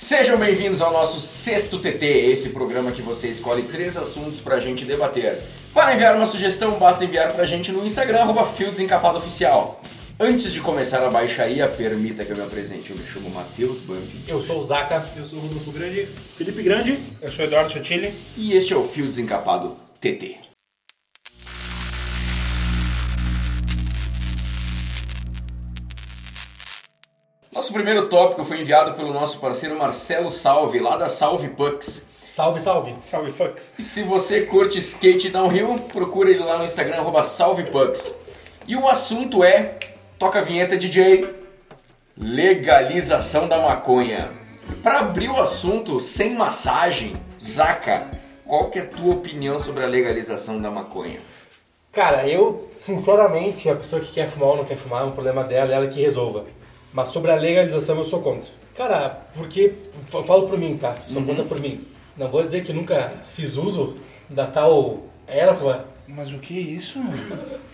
Sejam bem-vindos ao nosso sexto TT, esse programa que você escolhe três assuntos pra gente debater. Para enviar uma sugestão, basta enviar pra gente no Instagram, arroba Oficial. Antes de começar a baixaria, permita que eu me apresente. Eu me chamo Matheus Bambi Eu sou o Zaca. Eu sou o Rodolfo Grande. Felipe Grande. Eu sou Eduardo Sotile. e este é o Fio Desencapado TT. Nosso primeiro tópico foi enviado pelo nosso parceiro Marcelo Salve, lá da Salve Pucks. Salve, salve. Salve, fucks. E se você curte skate downhill, procura ele lá no Instagram, arroba salvepucks. E o assunto é, toca a vinheta DJ, legalização da maconha. Para abrir o assunto sem massagem, Zaca, qual que é a tua opinião sobre a legalização da maconha? Cara, eu, sinceramente, a pessoa que quer fumar ou não quer fumar, é um problema dela, ela que resolva. Mas sobre a legalização eu sou contra. Cara, porque, falo por mim, tá? Sou contra por mim. Não vou dizer que nunca fiz uso da tal erva. Mas o que é isso?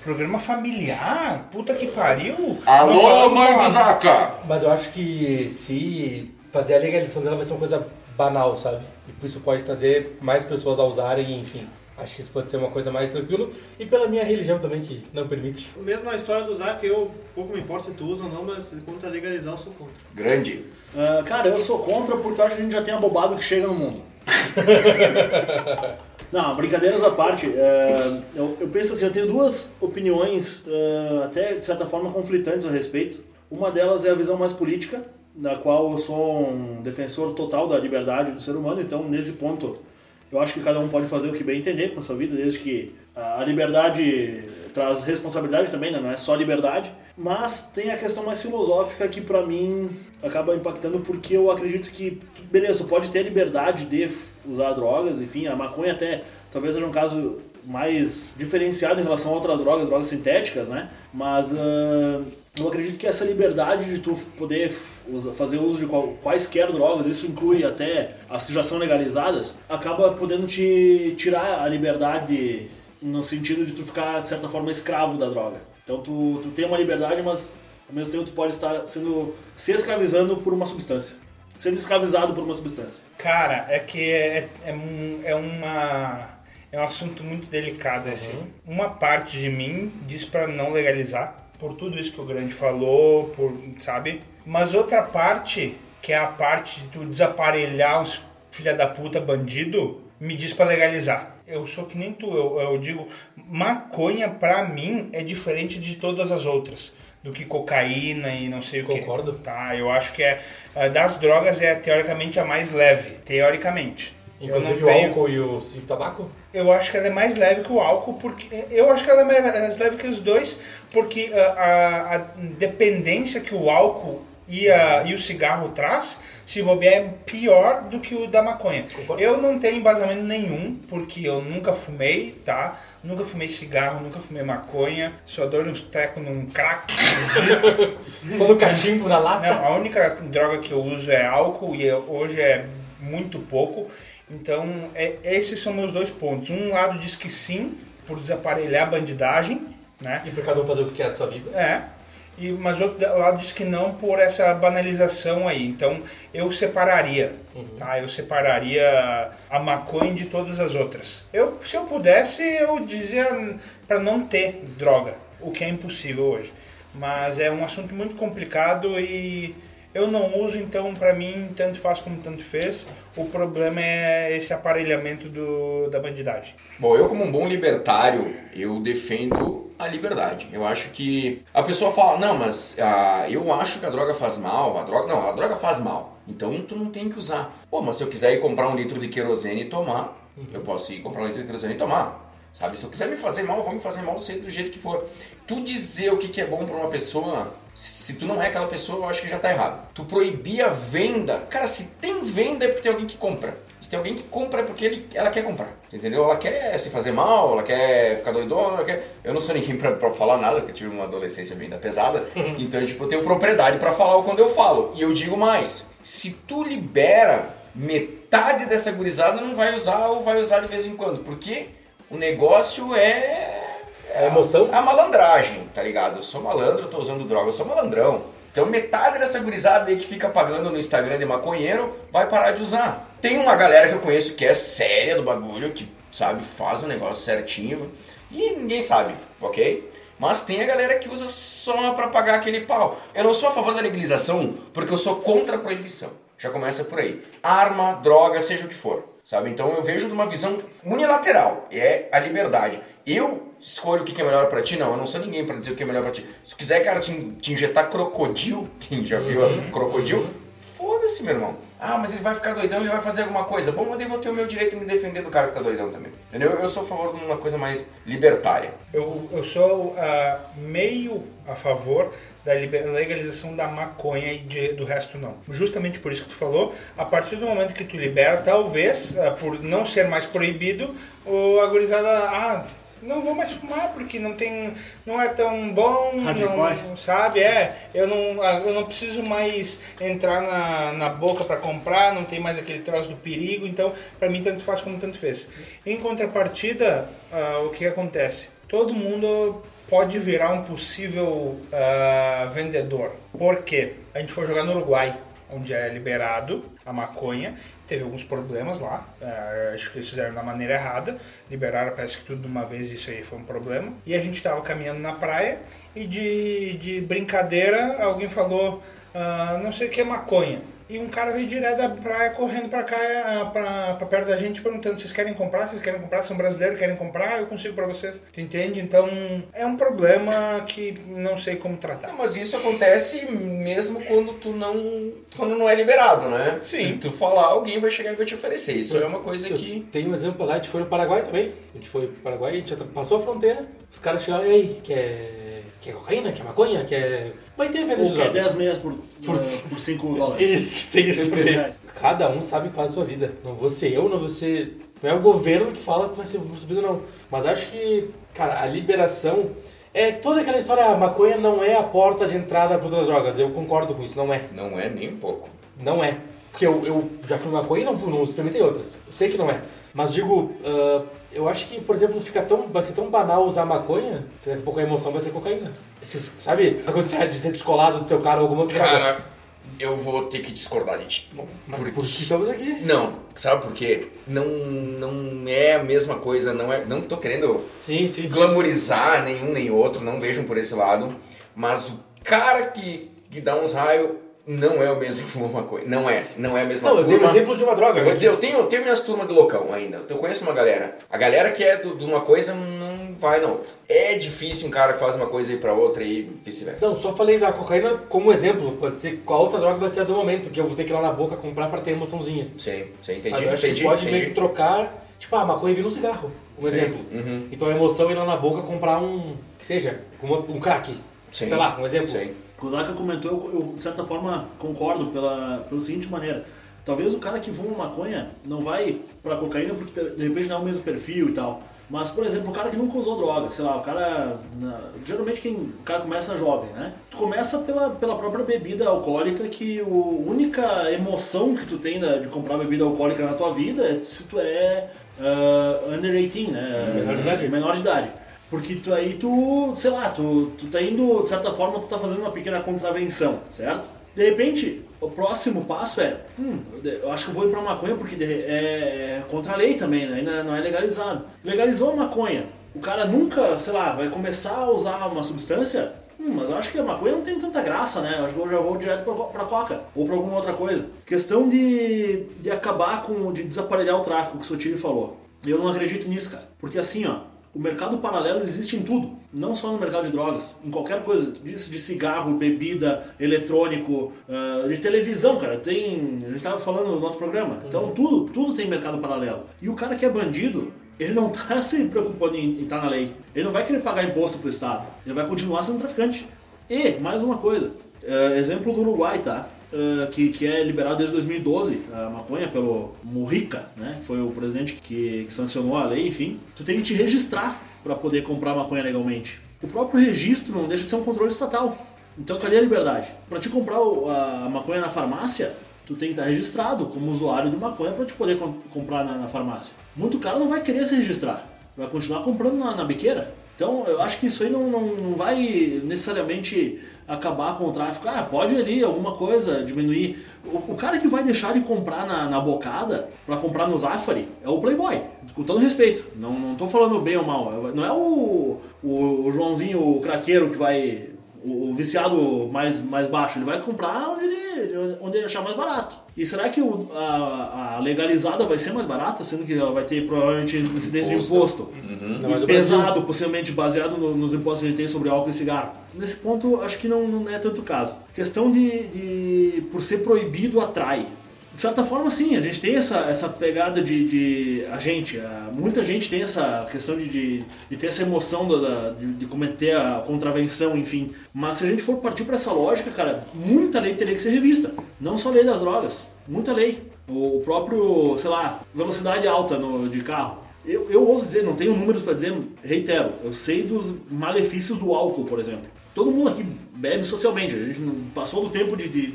Programa familiar? Puta que pariu! Alô, mãe do. Zaca! Mas eu acho que se fazer a legalização dela vai ser uma coisa banal, sabe? E por isso pode trazer mais pessoas a usarem, enfim. Acho que isso pode ser uma coisa mais tranquila. E pela minha religião também, que não permite. Mesmo a história do Zac, eu pouco me importa se tu usa ou não, mas quanto a legalizar, eu sou contra. Grande. Ah, cara, eu sou contra porque eu acho que a gente já tem abobado que chega no mundo. Não, brincadeiras à parte, é, eu, eu penso assim, eu tenho duas opiniões é, até de certa forma conflitantes a respeito. Uma delas é a visão mais política, da qual eu sou um defensor total da liberdade do ser humano, então nesse ponto eu acho que cada um pode fazer o que bem entender com a sua vida, desde que a liberdade traz responsabilidade também, né? não é só liberdade. Mas tem a questão mais filosófica que pra mim acaba impactando porque eu acredito que, beleza, tu pode ter liberdade de usar drogas, enfim, a maconha até talvez seja um caso mais diferenciado em relação a outras drogas, drogas sintéticas, né? Mas ah, eu acredito que essa liberdade de tu poder fazer uso de qual- quaisquer drogas, isso inclui até as que já são legalizadas, acaba podendo te tirar a liberdade no sentido de tu ficar, de certa forma, escravo da droga. Então tu, tu tem uma liberdade, mas ao mesmo tempo tu pode estar sendo se escravizando por uma substância. Sendo escravizado por uma substância. Cara, é que é, é, um- é uma. É um assunto muito delicado esse. Uma parte de mim diz pra não legalizar, por tudo isso que o Grande falou, por, sabe? Mas outra parte, que é a parte de tu desaparelhar uns filha da puta bandido, me diz pra legalizar. Eu sou que nem tu, eu, eu digo, maconha pra mim é diferente de todas as outras. Do que cocaína e não sei o que. Concordo. Tá, eu acho que é é, das drogas é teoricamente a mais leve, teoricamente. Inclusive o tenho, álcool e o, e o tabaco? eu acho que ela é mais leve que o álcool, porque eu acho que ela é mais leve que os dois, porque a, a- a dependência que o álcool e, a- e o cigarro traz, se bobear, é pior do que o da maconha. Concordo. Eu não tenho embasamento nenhum, porque eu nunca fumei, tá? Nunca fumei cigarro, nunca fumei maconha, só dou uns trecos num crack. Quando cachimbo na lata? Não, a única droga que eu uso é álcool e eu- hoje é muito pouco. Então, é- esses são meus dois pontos. Um lado diz que sim, por desaparelhar a bandidagem, né? E pra cada um fazer o que quer da sua vida? É. E, mas outro lado diz que não por essa banalização aí. Então, eu separaria, tá? Eu separaria a maconha de todas as outras. Eu, se eu pudesse, eu dizia para não ter droga, o que é impossível hoje. Mas é um assunto muito complicado e eu não uso, então para mim tanto faz como tanto fez. O problema é esse aparelhamento do, da bandidagem. Bom, eu como um bom libertário, eu defendo a liberdade. Eu acho que a pessoa fala, não, mas ah, eu acho que a droga faz mal, a droga, não, a droga faz mal. Então tu não tem que usar. Pô, mas se eu quiser ir comprar um litro de querosene e tomar, eu posso ir comprar um litro de querosene e tomar. Sabe, se eu quiser me fazer mal, eu vou me fazer mal sei do jeito que for. Tu dizer o que é bom pra uma pessoa, se tu não é aquela pessoa, eu acho que já tá errado. Tu proibir a venda, cara, se tem venda é porque tem alguém que compra. Se tem alguém que compra é porque ele, ela quer comprar, entendeu? Ela quer se fazer mal, ela quer ficar doidona, ela quer... Eu não sou ninguém pra, pra falar nada, porque eu tive uma adolescência bem da pesada. Então, tipo, eu tenho propriedade pra falar quando eu falo. E eu digo mais, se tu libera metade dessa gurizada, não vai usar ou vai usar de vez em quando. Porque o negócio é... É emoção? É a malandragem, tá ligado? Eu sou malandro, eu tô usando droga, eu sou malandrão. Então metade dessa gurizada aí que fica pagando no Instagram de maconheiro vai parar de usar. Tem uma galera que eu conheço que é séria do bagulho, que sabe, faz o negócio certinho e ninguém sabe, ok? Mas tem a galera que usa só pra pagar aquele pau. Eu não sou a favor da legalização porque eu sou contra a proibição. Já começa por aí. Arma, droga, seja o que for. Sabe? Então eu vejo de uma visão unilateral. É a liberdade. Eu escolho o que é melhor pra ti? Não, eu não sou ninguém pra dizer o que é melhor pra ti. Se quiser, cara, te, te injetar crocodilo, quem já viu Uhum. foda-se, meu irmão. Ah, mas ele vai ficar doidão, ele vai fazer alguma coisa. Bom, mas eu vou ter o meu direito de me defender do cara que tá doidão também. Entendeu? Eu sou a favor de uma coisa mais libertária. Eu, eu sou ah, meio a favor da legalização da maconha e de- do resto não. Justamente por isso que tu falou, a partir do momento que tu libera, talvez, ah, por não ser mais proibido, o a gurizada, ah, não vou mais fumar porque não tem, não é tão bom, não, sabe? É, eu não, ah, eu não preciso mais entrar na, na boca para comprar, não tem mais aquele troço do perigo, então para mim tanto faz como tanto fez. Em contrapartida, ah, o que acontece? Todo mundo pode virar um possível ah, vendedor. Por quê? A gente foi jogar no Uruguai, onde é liberado a maconha. Teve alguns problemas lá, ah, acho que eles fizeram da maneira errada, liberaram parece que tudo de uma vez, isso aí foi um problema. E a gente estava caminhando na praia e de, de brincadeira alguém falou, ah, não sei o que é maconha. E um cara veio direto da praia correndo pra cá, ah, pra, pra perto da gente, perguntando: vocês querem comprar? Vocês querem comprar? São brasileiros, querem comprar? Eu consigo pra vocês. Tu entende? Então é um problema que não sei como tratar. Não, mas isso acontece mesmo quando tu não. quando não é liberado, né? Sim. Se tu falar, alguém vai chegar e vai te oferecer. Isso é uma coisa que. Tem um exemplo lá, a gente foi no Paraguai também. A gente foi pro Paraguai, a gente passou a fronteira, os caras chegaram, ei, quer, quer cocaína, quer maconha, quer... Vai ter venda Ou de que é drogas. 10 meias por, Por- eh, por 5 dólares. Isso, tem isso 100 também. reais. Cada um sabe o que faz a sua vida. Não vou ser eu, não vou ser... Não é o governo que fala que vai ser a sua vida, não. Mas acho que, cara, a liberação... É toda aquela história, a maconha não é a porta de entrada para outras drogas. Eu concordo com isso, não é. Não é nem um pouco. Não é. Porque eu, eu já fui maconha e não, fui- não experimentei outras. Eu sei que não é. Mas digo, ah, eu acho que, por exemplo, fica tão, vai ser tão banal usar maconha que daqui a pouco a emoção vai ser cocaína. Esses, sabe? Quando você é de ser descolado do seu cara ou alguma outra droga. Cara, eu vou ter que discordar de ti. Bom, mas Por que estamos aqui. Não, sabe por quê? Não, não é a mesma coisa, não é. Não tô querendo Sim, sim, sim. glamorizar nenhum nem outro, não vejam por esse lado. Mas o cara que, que dá uns raios não é o mesmo que fuma maconha. Não é, não é a mesma Não, eu dei um turma. exemplo de uma droga. Eu vou né? dizer, eu tenho, eu tenho minhas turmas de loucão ainda. Eu conheço uma galera. A galera que é do- de uma coisa não vai na outra. É difícil um cara que faz uma coisa ir pra outra e vice-versa. Não, só falei da cocaína como exemplo. Pode ser qual outra droga vai ser a do momento, que eu vou ter que ir lá na boca comprar pra ter emoçãozinzinha. Sim, sim, entendi, Sabe? Eu acho entendi, que pode meio entendi. que trocar, tipo, a maconha vira um cigarro, um Sim. exemplo. Uhum. Então a emoção é ir lá na boca comprar um, que seja, como um crack. Sim. Sei lá, um exemplo. Sim. O Zaka comentou, eu, eu, de certa forma concordo pela, pela seguinte maneira. Talvez o cara que fuma maconha não vai pra cocaína porque de repente não é o mesmo perfil e tal. Mas, por exemplo, o cara que nunca usou droga, sei lá, o cara. na- geralmente quem, o cara começa jovem, né? Tu começa pela, pela própria bebida alcoólica, que a única emoção que tu tem da- de comprar bebida alcoólica na tua vida é se tu é ah, under 18, né? Menor de idade. Menor de idade. Porque tu aí tu, sei lá, tu, tu tá indo, de certa forma, tu tá fazendo uma pequena contravenção, certo? De repente, o próximo passo é, hum, eu acho que eu vou ir pra maconha porque é, é contra a lei também, né? ainda não é legalizado. Legalizou a maconha, o cara nunca, sei lá, vai começar a usar uma substância, hum, mas eu acho que a maconha não tem tanta graça, né? Eu acho que eu já vou direto pra, pra coca ou pra alguma outra coisa. Questão de, de acabar com, de desaparelhar o tráfico que o Sotiri falou. Eu não acredito nisso, cara. Porque assim, ó, o mercado paralelo existe em tudo, não só no mercado de drogas, em qualquer coisa, disso de cigarro, bebida, eletrônico, ah, de televisão, cara. Tem, a gente tava falando no nosso programa. Então tudo, tudo tem mercado paralelo. E o cara que é bandido, ele não tá se preocupando em estar na lei. Ele não vai querer pagar imposto pro estado. Ele vai continuar sendo traficante. E mais uma coisa, ah, exemplo do Uruguai, tá? Uh, que, que é liberado desde 2012, a maconha pelo Mujica, né? Que foi o presidente que, que sancionou a lei, enfim. Tu tem que te registrar para poder comprar maconha legalmente. O próprio registro não deixa de ser um controle estatal. Então cadê a liberdade? Para te comprar a maconha na farmácia, tu tem que estar registrado como usuário de maconha para te poder com- comprar na, na farmácia. Muito cara não vai querer se registrar, vai continuar comprando na, na biqueira. Então eu acho que isso aí não, não, não vai necessariamente acabar com o tráfico. Ah, pode ali alguma coisa diminuir. O, o cara que vai deixar de comprar na, na bocada pra comprar no Zafari é o Playboy. Com todo respeito. Não, não tô falando bem ou mal. Não é o, o, o Joãozinho, o craqueiro que vai. O, o viciado mais, mais baixo. Ele vai comprar onde ele, onde ele achar mais barato. E será que o- a, a legalizada vai ser mais barata, sendo que ela vai ter provavelmente incidência de imposto? Mas E pesado, possivelmente baseado no- nos impostos que a gente tem sobre álcool e cigarro. Nesse ponto, acho que não, não é tanto o caso. Questão de, de por ser proibido atrai. De certa forma, sim, a gente tem essa, essa pegada de, de- A gente, a- muita gente tem essa questão de, de, de ter essa emoção da, da- de, de cometer a contravenção, enfim. Mas se a gente for partir para essa lógica, cara, muita lei teria que ser revista. Não só a lei das drogas, muita lei. O, o próprio, sei lá, velocidade alta no, de carro. Eu, eu ouso dizer, não tenho números para dizer, reitero, eu sei dos malefícios do álcool, por exemplo. Todo mundo aqui bebe socialmente, a gente não passou do tempo de, de,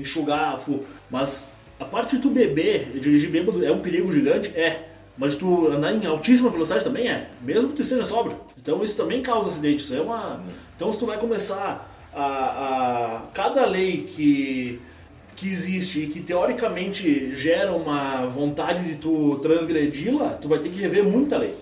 enxugar, mas a parte de tu beber e dirigir bêbado é um perigo gigante? É. Mas tu andar em altíssima velocidade também é, mesmo que tu esteja sóbrio. Então isso também causa acidente. Isso é uma. Então se tu vai começar a. a cada lei que que existe e que teoricamente gera uma vontade de tu transgredi-la, tu vai ter que rever muita lei.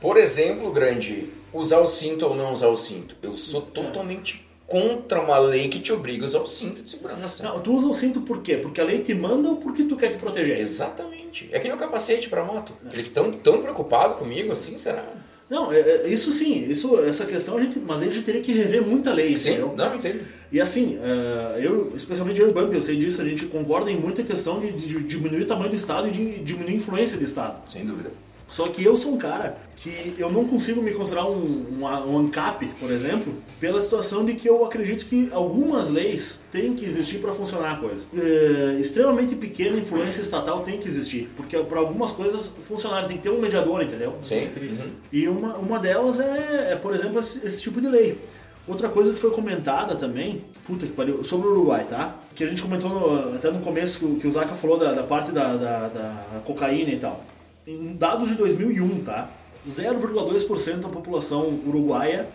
Por exemplo, grande, usar o cinto ou não usar o cinto. Eu sou totalmente contra uma lei que te obriga a usar o cinto de segurança. Não, tu usa o cinto por quê? Porque a lei te manda ou porque tu quer te proteger? Exatamente. É que nem o capacete pra moto. Eles estão tão preocupados comigo assim, será? Não, é- é- isso sim, isso, essa questão a gente, mas a gente teria que rever muita lei, Sim, entendeu? não entendo. E assim, eh, eu, especialmente eu e o Bump, eu sei disso, a gente concorda em muita questão de, de diminuir o tamanho do Estado e de diminuir a influência do Estado. Sem dúvida. Só que eu sou um cara que eu não consigo me considerar um, um, um ANCAP, por exemplo, pela situação de que eu acredito que algumas leis têm que existir para funcionar a coisa. É, extremamente pequena influência estatal tem que existir, porque para algumas coisas funcionarem tem que ter um mediador, entendeu? Sim. Uhum. E uma, uma delas é, é, por exemplo, esse, esse tipo de lei. Outra coisa que foi comentada também, puta que pariu, sobre o Uruguai, tá? Que a gente comentou no- até no começo que, o- que o Zaka falou da, da parte da, da, da cocaína e tal. Em dados de 2001, tá? 0,2% da população uruguaia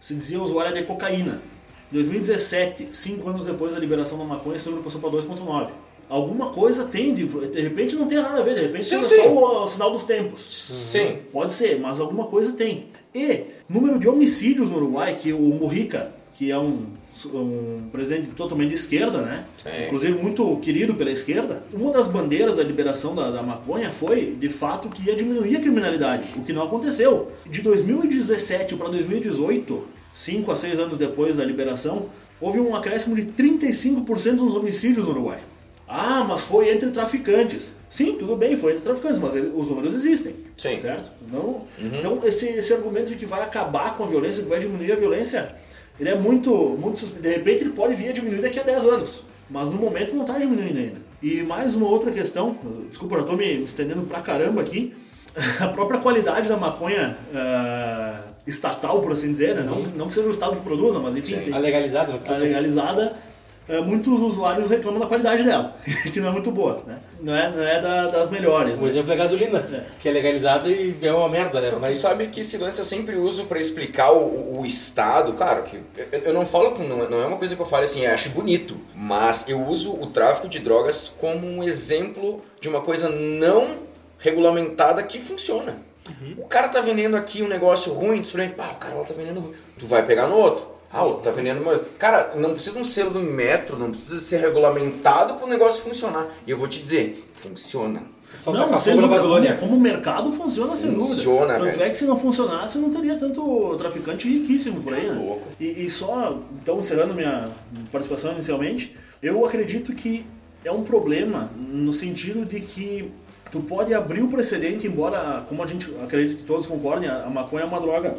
se dizia usuária de cocaína. Em 2017, cinco anos depois da liberação da maconha, esse número passou para 2,9%. Alguma coisa tem, de, de repente não tem nada a ver, de repente Sim, é sim. só o, sinal dos tempos. Sim. Pode ser, mas alguma coisa tem. E número de homicídios no Uruguai, que o Mujica, que é um, um presidente totalmente de esquerda, né? Sim. Inclusive muito querido pela esquerda, uma das bandeiras da liberação da, da maconha foi, de fato, que ia diminuir a criminalidade, o que não aconteceu. De 2017 para 2018, 5 a 6 anos depois da liberação, houve um acréscimo de 35% nos homicídios no Uruguai. Ah, mas foi entre traficantes. Sim, tudo bem, foi entre traficantes, mas os números existem. Sim. Certo? Não, Então, esse, esse argumento de que vai acabar com a violência, que vai diminuir a violência, ele é muito, muito De repente, ele pode vir a diminuir daqui a 10 anos. Mas no momento não está diminuindo ainda. E mais uma outra questão, desculpa, eu estou me estendendo pra caramba aqui. A própria qualidade da maconha ah, estatal, por assim dizer, né? não, não que seja o Estado que produza, mas enfim, tem, A legalizada, a legalizada, muitos usuários reclamam da qualidade dela, que não é muito boa, né? Não é, não é da- das melhores. Um né? exemplo é a gasolina, É. que é legalizada e é uma merda, né? Não, Mas Tu sabe que esse lance eu sempre uso pra explicar o, o Estado. Claro que eu, eu não falo com. Não é- não é uma coisa que eu falo assim, eu acho bonito. Mas eu uso o tráfico de drogas como um exemplo de uma coisa não regulamentada que funciona. O cara tá vendendo aqui um negócio ruim, tu pá, o cara lá tá vendendo ruim. Tu vai pegar no outro. Ah, o tá vendendo. uma- Cara, não precisa de um selo do metro, não precisa ser regulamentado pro negócio funcionar. E eu vou te dizer, funciona. só Não, sem dúvida, como, Babilônia. como o mercado funciona sem dúvida. Funciona, Tanto velho. é que se não funcionasse, não teria tanto traficante riquíssimo por aí, né? louco. E, e só, então, encerrando minha participação inicialmente, eu acredito que é um problema no sentido de que tu pode abrir o precedente, embora, como a gente acredita que todos concordem, a a maconha é uma droga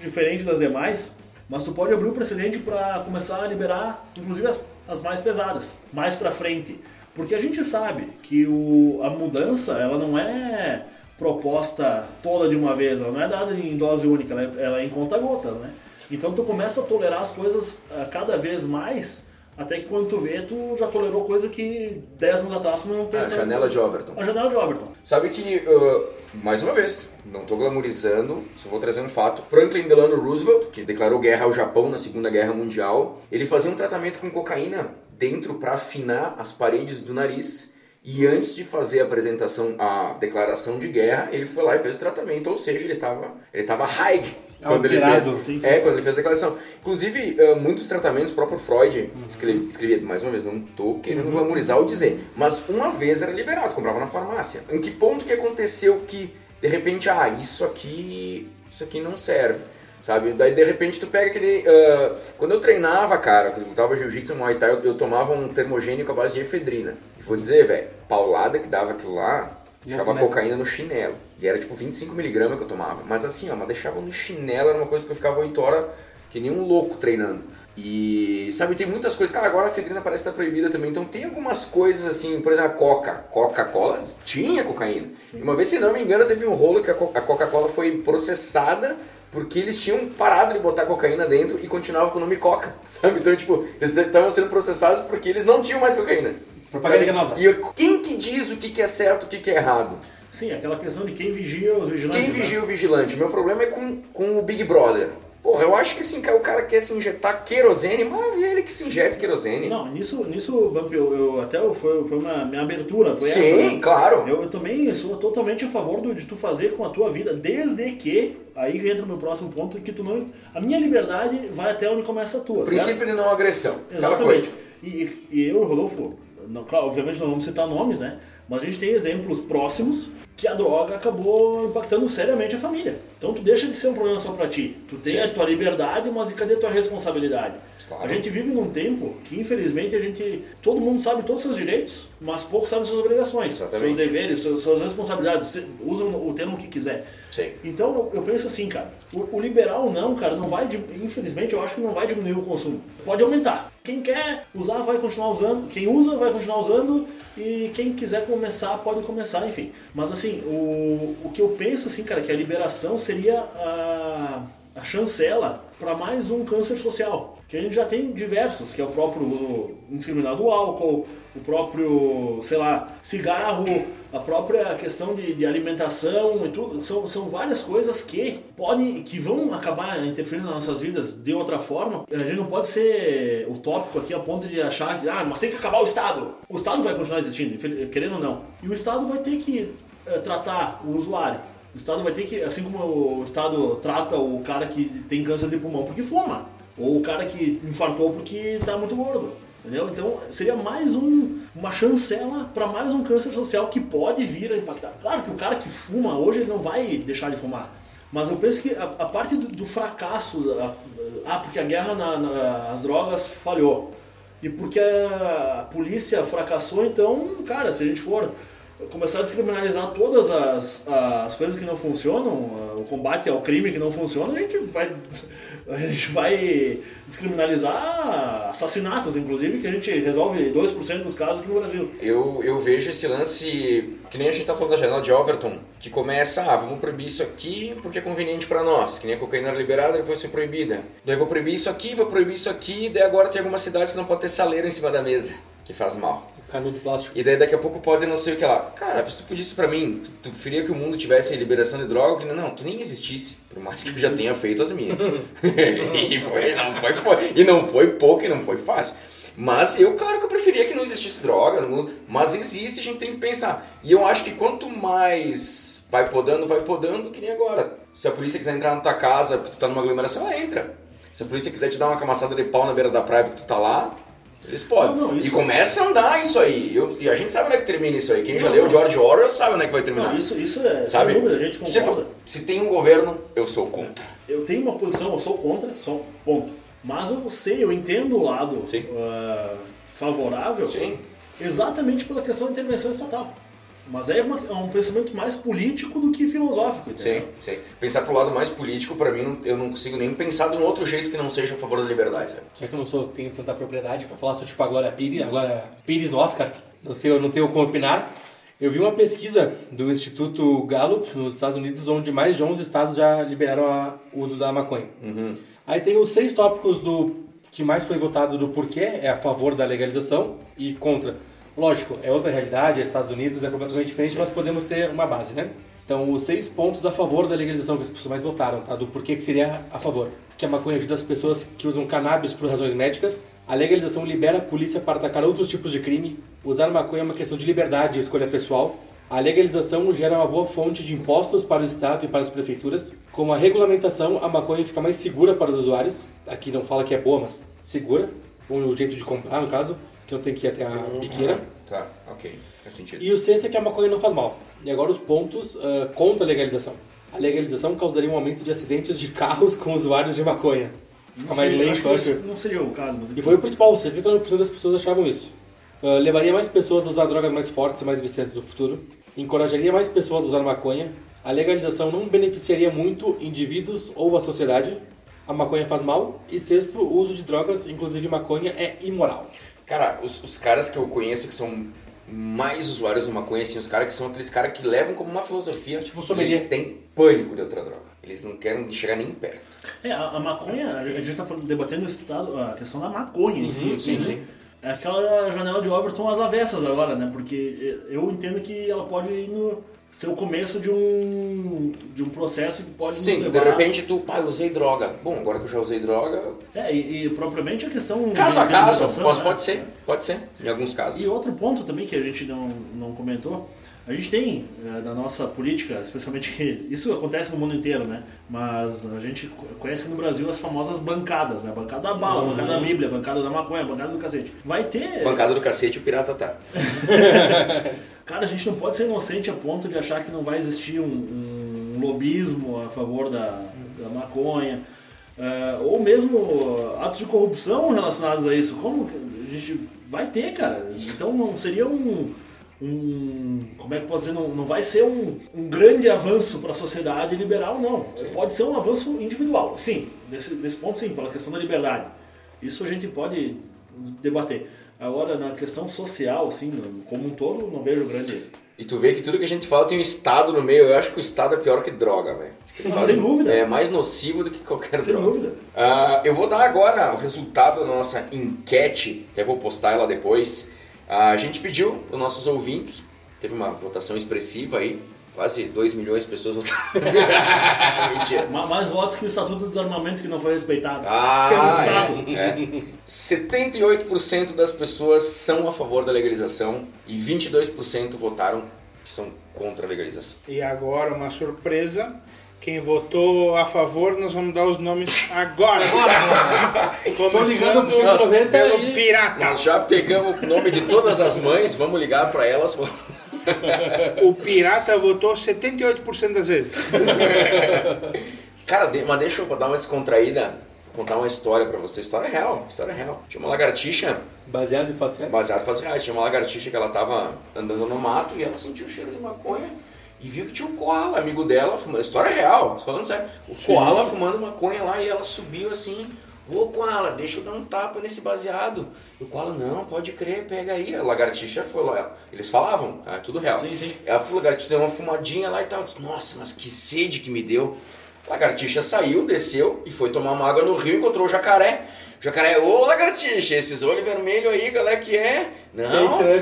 diferente das demais, mas tu pode abrir o precedente para começar a liberar, inclusive as, as mais pesadas, mais para frente, porque a gente sabe que o, a mudança ela não é proposta toda de uma vez, ela não é dada em dose única, ela é, ela é em conta gotas, né? Então tu começa a tolerar as coisas ah, cada vez mais Até que quando tu vê, tu já tolerou coisa que 10 anos atrás tu não A pensava. janela de Overton. A janela de Overton. Sabe que, uh, mais uma vez, não estou glamorizando, só vou trazer um fato. Franklin Delano Roosevelt, que declarou guerra ao Japão na Segunda Guerra Mundial, ele fazia um tratamento com cocaína dentro para afinar as paredes do nariz. E antes de fazer a apresentação, a declaração de guerra, ele foi lá e fez o tratamento, ou seja, ele estava ele tava high quando ele Alterado, fez. sim, sim. É, quando ele fez a declaração. Inclusive, uh, muitos tratamentos, o próprio Freud escrevia, escrevia, mais uma vez, não tô querendo glamorizar ou dizer, mas uma vez era liberado, comprava na farmácia. Em que ponto que aconteceu que, de repente, ah, isso aqui, isso aqui não serve, sabe? Daí, de repente, tu pega aquele... uh, quando eu treinava, cara, quando eu lutava jiu-jitsu muay thai, eu, eu tomava um termogênico à base de efedrina. E vou dizer, velho, paulada que dava aquilo lá, deixava né? cocaína no chinelo. E era tipo 25mg que eu tomava. Mas assim, ó, mas deixava no chinelo, era uma coisa que eu ficava 8 horas que nem um louco treinando. E sabe, tem muitas coisas. Cara, agora a efedrina parece estar proibida também. Então tem algumas coisas assim, por exemplo, a Coca. Coca-Cola tinha cocaína. E uma vez, se não me engano, teve um rolo que a a Coca-Cola foi processada porque eles tinham parado de botar cocaína dentro e continuava com o nome Coca, sabe? Então, tipo, eles estavam sendo processados porque eles não tinham mais cocaína. Propaganda enganosa. E quem que diz o que é certo e o que é errado? Sim, aquela questão de quem vigia os vigilantes. Quem né? vigia o vigilante? Meu problema é com, com o Big Brother. Porra, eu acho que assim, o cara quer se injetar querosene, mas é ele que se injeta querosene. Não, nisso, nisso Bump, eu, eu até foi, foi uma minha abertura, foi Sim, essa. né? claro. Eu, eu também sou totalmente a favor do, de tu fazer com a tua vida, desde que, aí entra o meu próximo ponto, que tu não. A minha liberdade vai até onde começa a tua. certo? Princípio de não agressão. Exatamente. E, e eu o Rodolfo, não, claro, obviamente não vamos citar nomes, né? Mas a gente tem exemplos próximos que a droga acabou impactando seriamente a família. Então tu deixa de ser um problema só pra ti. Tu tem Sim. a tua liberdade, mas e cadê a tua responsabilidade? Claro. A gente vive num tempo que infelizmente a gente. Todo mundo sabe todos os seus direitos, mas poucos sabem suas obrigações, Exatamente. seus deveres, suas, suas responsabilidades. Usam o termo que quiser. Sim. Então eu, penso assim, cara, o, o liberal não, cara, não vai, infelizmente eu acho que não vai diminuir o consumo. Pode aumentar. Quem quer usar vai continuar usando, quem usa vai continuar usando e quem quiser começar pode começar, enfim. Mas assim, o, o que eu penso assim, cara, que a liberação seria a, a chancela para mais um câncer social. Que a gente já tem diversos, que é o próprio uso indiscriminado do álcool, o próprio, sei lá, cigarro, a própria questão de, de alimentação e tudo. São, são várias coisas que podem, que vão acabar interferindo nas nossas vidas de outra forma. A gente não pode ser utópico aqui a ponto de achar que, ah, mas tem que acabar o Estado. O Estado vai continuar existindo, querendo ou não. E o Estado vai ter que tratar o usuário. O Estado vai ter que, assim como o Estado trata o cara que tem câncer de pulmão porque fuma, ou o cara que infartou porque tá muito gordo, entendeu? Então seria mais um, uma chancela para mais um câncer social que pode vir a impactar. Claro que o cara que fuma hoje ele não vai deixar de fumar, mas eu penso que a, a parte do, do fracasso, ah, porque a guerra na- na- drogas falhou. E porque a polícia fracassou, então, cara, se a gente for começar a descriminalizar todas as, as coisas que não funcionam, o combate ao crime que não funciona, a gente vai, a gente vai descriminalizar assassinatos, inclusive, que a gente resolve 2% dos casos aqui no Brasil. Eu, eu vejo esse lance, que nem a gente tá falando da janela de Overton, que começa, ah, vamos proibir isso aqui porque é conveniente pra nós, que nem a cocaína era liberada, depois foi proibida. Daí vou proibir isso aqui, vou proibir isso aqui, daí agora tem algumas cidades que não pode ter saleiro em cima da mesa, que faz mal. Canudo plástico. E daí daqui a pouco pode não sei o que lá. Cara, se tu pedisse pra mim, tu, tu preferia que o mundo tivesse liberação de droga? Que não, não, que nem existisse. Por mais que eu já tenha feito as minhas. e, foi, não foi, foi, e não foi pouco e não foi fácil. Mas eu, claro que eu preferia que não existisse droga no mundo. Mas existe, a gente tem que pensar. E eu acho que quanto mais vai podando, vai podando, que nem agora. Se a polícia quiser entrar na tua casa porque tu tá numa aglomeração, ela entra. Se a polícia quiser te dar uma camaçada de pau na beira da praia porque tu tá lá, eles podem. Não, não, isso- E começa a andar isso aí. Eu- e a gente sabe onde é que termina isso aí. Quem já Não, leu não. George Orwell sabe onde é que vai terminar. Não, isso, isso é, sabe? sem dúvida, a gente se, concorda. se tem um governo, eu sou contra. Eu tenho uma posição, eu sou contra, só ponto. Mas eu sei, eu entendo o lado ah, favorável Sim. exatamente pela questão da intervenção estatal. Mas é, uma- é um pensamento mais político do que filosófico, entendeu? Sim, sim. Pensar pro lado mais político, pra mim, não- eu não consigo nem pensar de um outro jeito que não seja a favor da liberdade, sabe? Já que eu não sou, tenho tanta propriedade pra falar, sou tipo a Glória Pires, a Glória Pires no Oscar, não sei, eu não tenho como opinar. Eu vi uma pesquisa do Instituto Gallup nos Estados Unidos, onde mais de 11 estados já liberaram a- o uso da maconha. Aí tem os seis tópicos do que mais foi votado do porquê é a favor da legalização e contra. Lógico, é outra realidade, é Estados Unidos, é completamente diferente, mas podemos ter uma base, né? Então, os seis pontos a favor da legalização que as pessoas mais votaram, tá? Do porquê que seria a favor. Que a maconha ajuda as pessoas que usam cannabis por razões médicas. A legalização libera a polícia para atacar outros tipos de crime. Usar maconha é uma questão de liberdade e escolha pessoal. A legalização gera uma boa fonte de impostos para o Estado e para as prefeituras. Com a regulamentação, a maconha fica mais segura para os usuários. Aqui não fala que é boa, mas segura. O jeito de comprar, no caso, que não tem que ir até a biqueira. Tá, ok. Faz sentido. E o sexto é que a maconha não faz mal. E agora os pontos ah, contra a legalização. A legalização causaria um aumento de acidentes de carros com usuários de maconha. Fica Não mais seria, lento, acho não seria o caso, mas E foi o principal, 79% das pessoas achavam isso. Ah, levaria mais pessoas a usar drogas mais fortes e mais viciantes no futuro. Encorajaria mais pessoas a usar maconha. A legalização não beneficiaria muito indivíduos ou a sociedade. A maconha faz mal. E sexto, o uso de drogas, inclusive maconha, é imoral. Cara, os, os caras que eu conheço que são mais usuários de maconha, assim, os caras que são aqueles caras que levam como uma filosofia. Tipo sommelier. eles têm pânico de outra droga. Eles não querem chegar nem perto. É, a, a maconha, a gente tá falando, debatendo estado, a questão da maconha em si, Uhum, assim, sim, né? sim. É aquela janela de Overton às avessas agora, né? Porque eu entendo que ela pode ir no, ser o começo de um, de um processo que pode Sim, nos de levar... repente tu, pá, eu usei droga. Bom, agora que eu já usei droga, É, e, e propriamente a questão... caso a caso, pode, né? pode ser, pode ser, em alguns casos. E outro ponto também que a gente não, não comentou, a gente tem eh, na nossa política, especialmente que isso acontece no mundo inteiro, né? Mas a gente conhece no Brasil as famosas bancadas, né? Bancada da bala, a bancada da Bíblia, a bancada da maconha, bancada do cacete. Vai ter. Bancada do cacete, o pirata tá. Cara, a gente não pode ser inocente a ponto de achar que não vai existir um, um lobismo a favor da, da maconha. eh, ou mesmo atos de corrupção relacionados a isso. Como a gente vai ter, cara? Então não seria um. um como é que eu posso dizer? Não, não vai ser um, um grande avanço para a sociedade liberal, não. Pode ser um avanço individual, sim. Desse, desse ponto, sim, pela questão da liberdade. Isso a gente pode debater. Agora, na questão social, assim, como um todo, não vejo grande. E tu vê que tudo que a gente fala tem um Estado no meio. Eu acho que o Estado é pior que droga, velho. Faz sem dúvida. É mais nocivo do que qualquer Sem droga. dúvida. Ah, eu vou dar agora o resultado da nossa enquete, até vou postar ela depois. Ah, a gente pediu para os nossos ouvintes, teve uma votação expressiva aí, quase 2 milhões de pessoas votaram. Mentira. Ma- Mais votos que o Estatuto do Desarmamento que não foi respeitado pelo Ah, Estado. é, é. 78% das pessoas são a favor da legalização e 22% votaram que são contra a legalização. E agora, uma surpresa. Quem votou a favor, nós vamos dar os nomes agora. Tô ligando pro 90 pelo pirata. Nós já pegamos o nome de todas as mães, vamos ligar para elas. O pirata votou 78% das vezes. Cara, mas deixa eu dar uma descontraída, contar uma história pra você. História real, história real. Tinha uma lagartixa, Baseado em fatos reais? baseada em fatos reais, tinha uma lagartixa que ela tava andando no mato e ela sentiu o cheiro de maconha e viu que tinha um koala, amigo dela, fumando. História real, tô falando sério. O Sim. koala fumando maconha lá e ela subiu assim. Ô koala, deixa eu dar um tapa nesse baseado. E o koala, não, pode crer, pega aí. A lagartixa foi lá. Eles falavam, é tudo real. Sim, sim. Ela falou, lagartixa deu uma fumadinha lá e tal. Disse, Nossa, mas que sede que me deu. A lagartixa saiu, desceu e foi tomar uma água no rio e encontrou o jacaré. O jacaré, ô lagartixa, esses olhos vermelhos aí, galera, que é? Sei Não. que não é.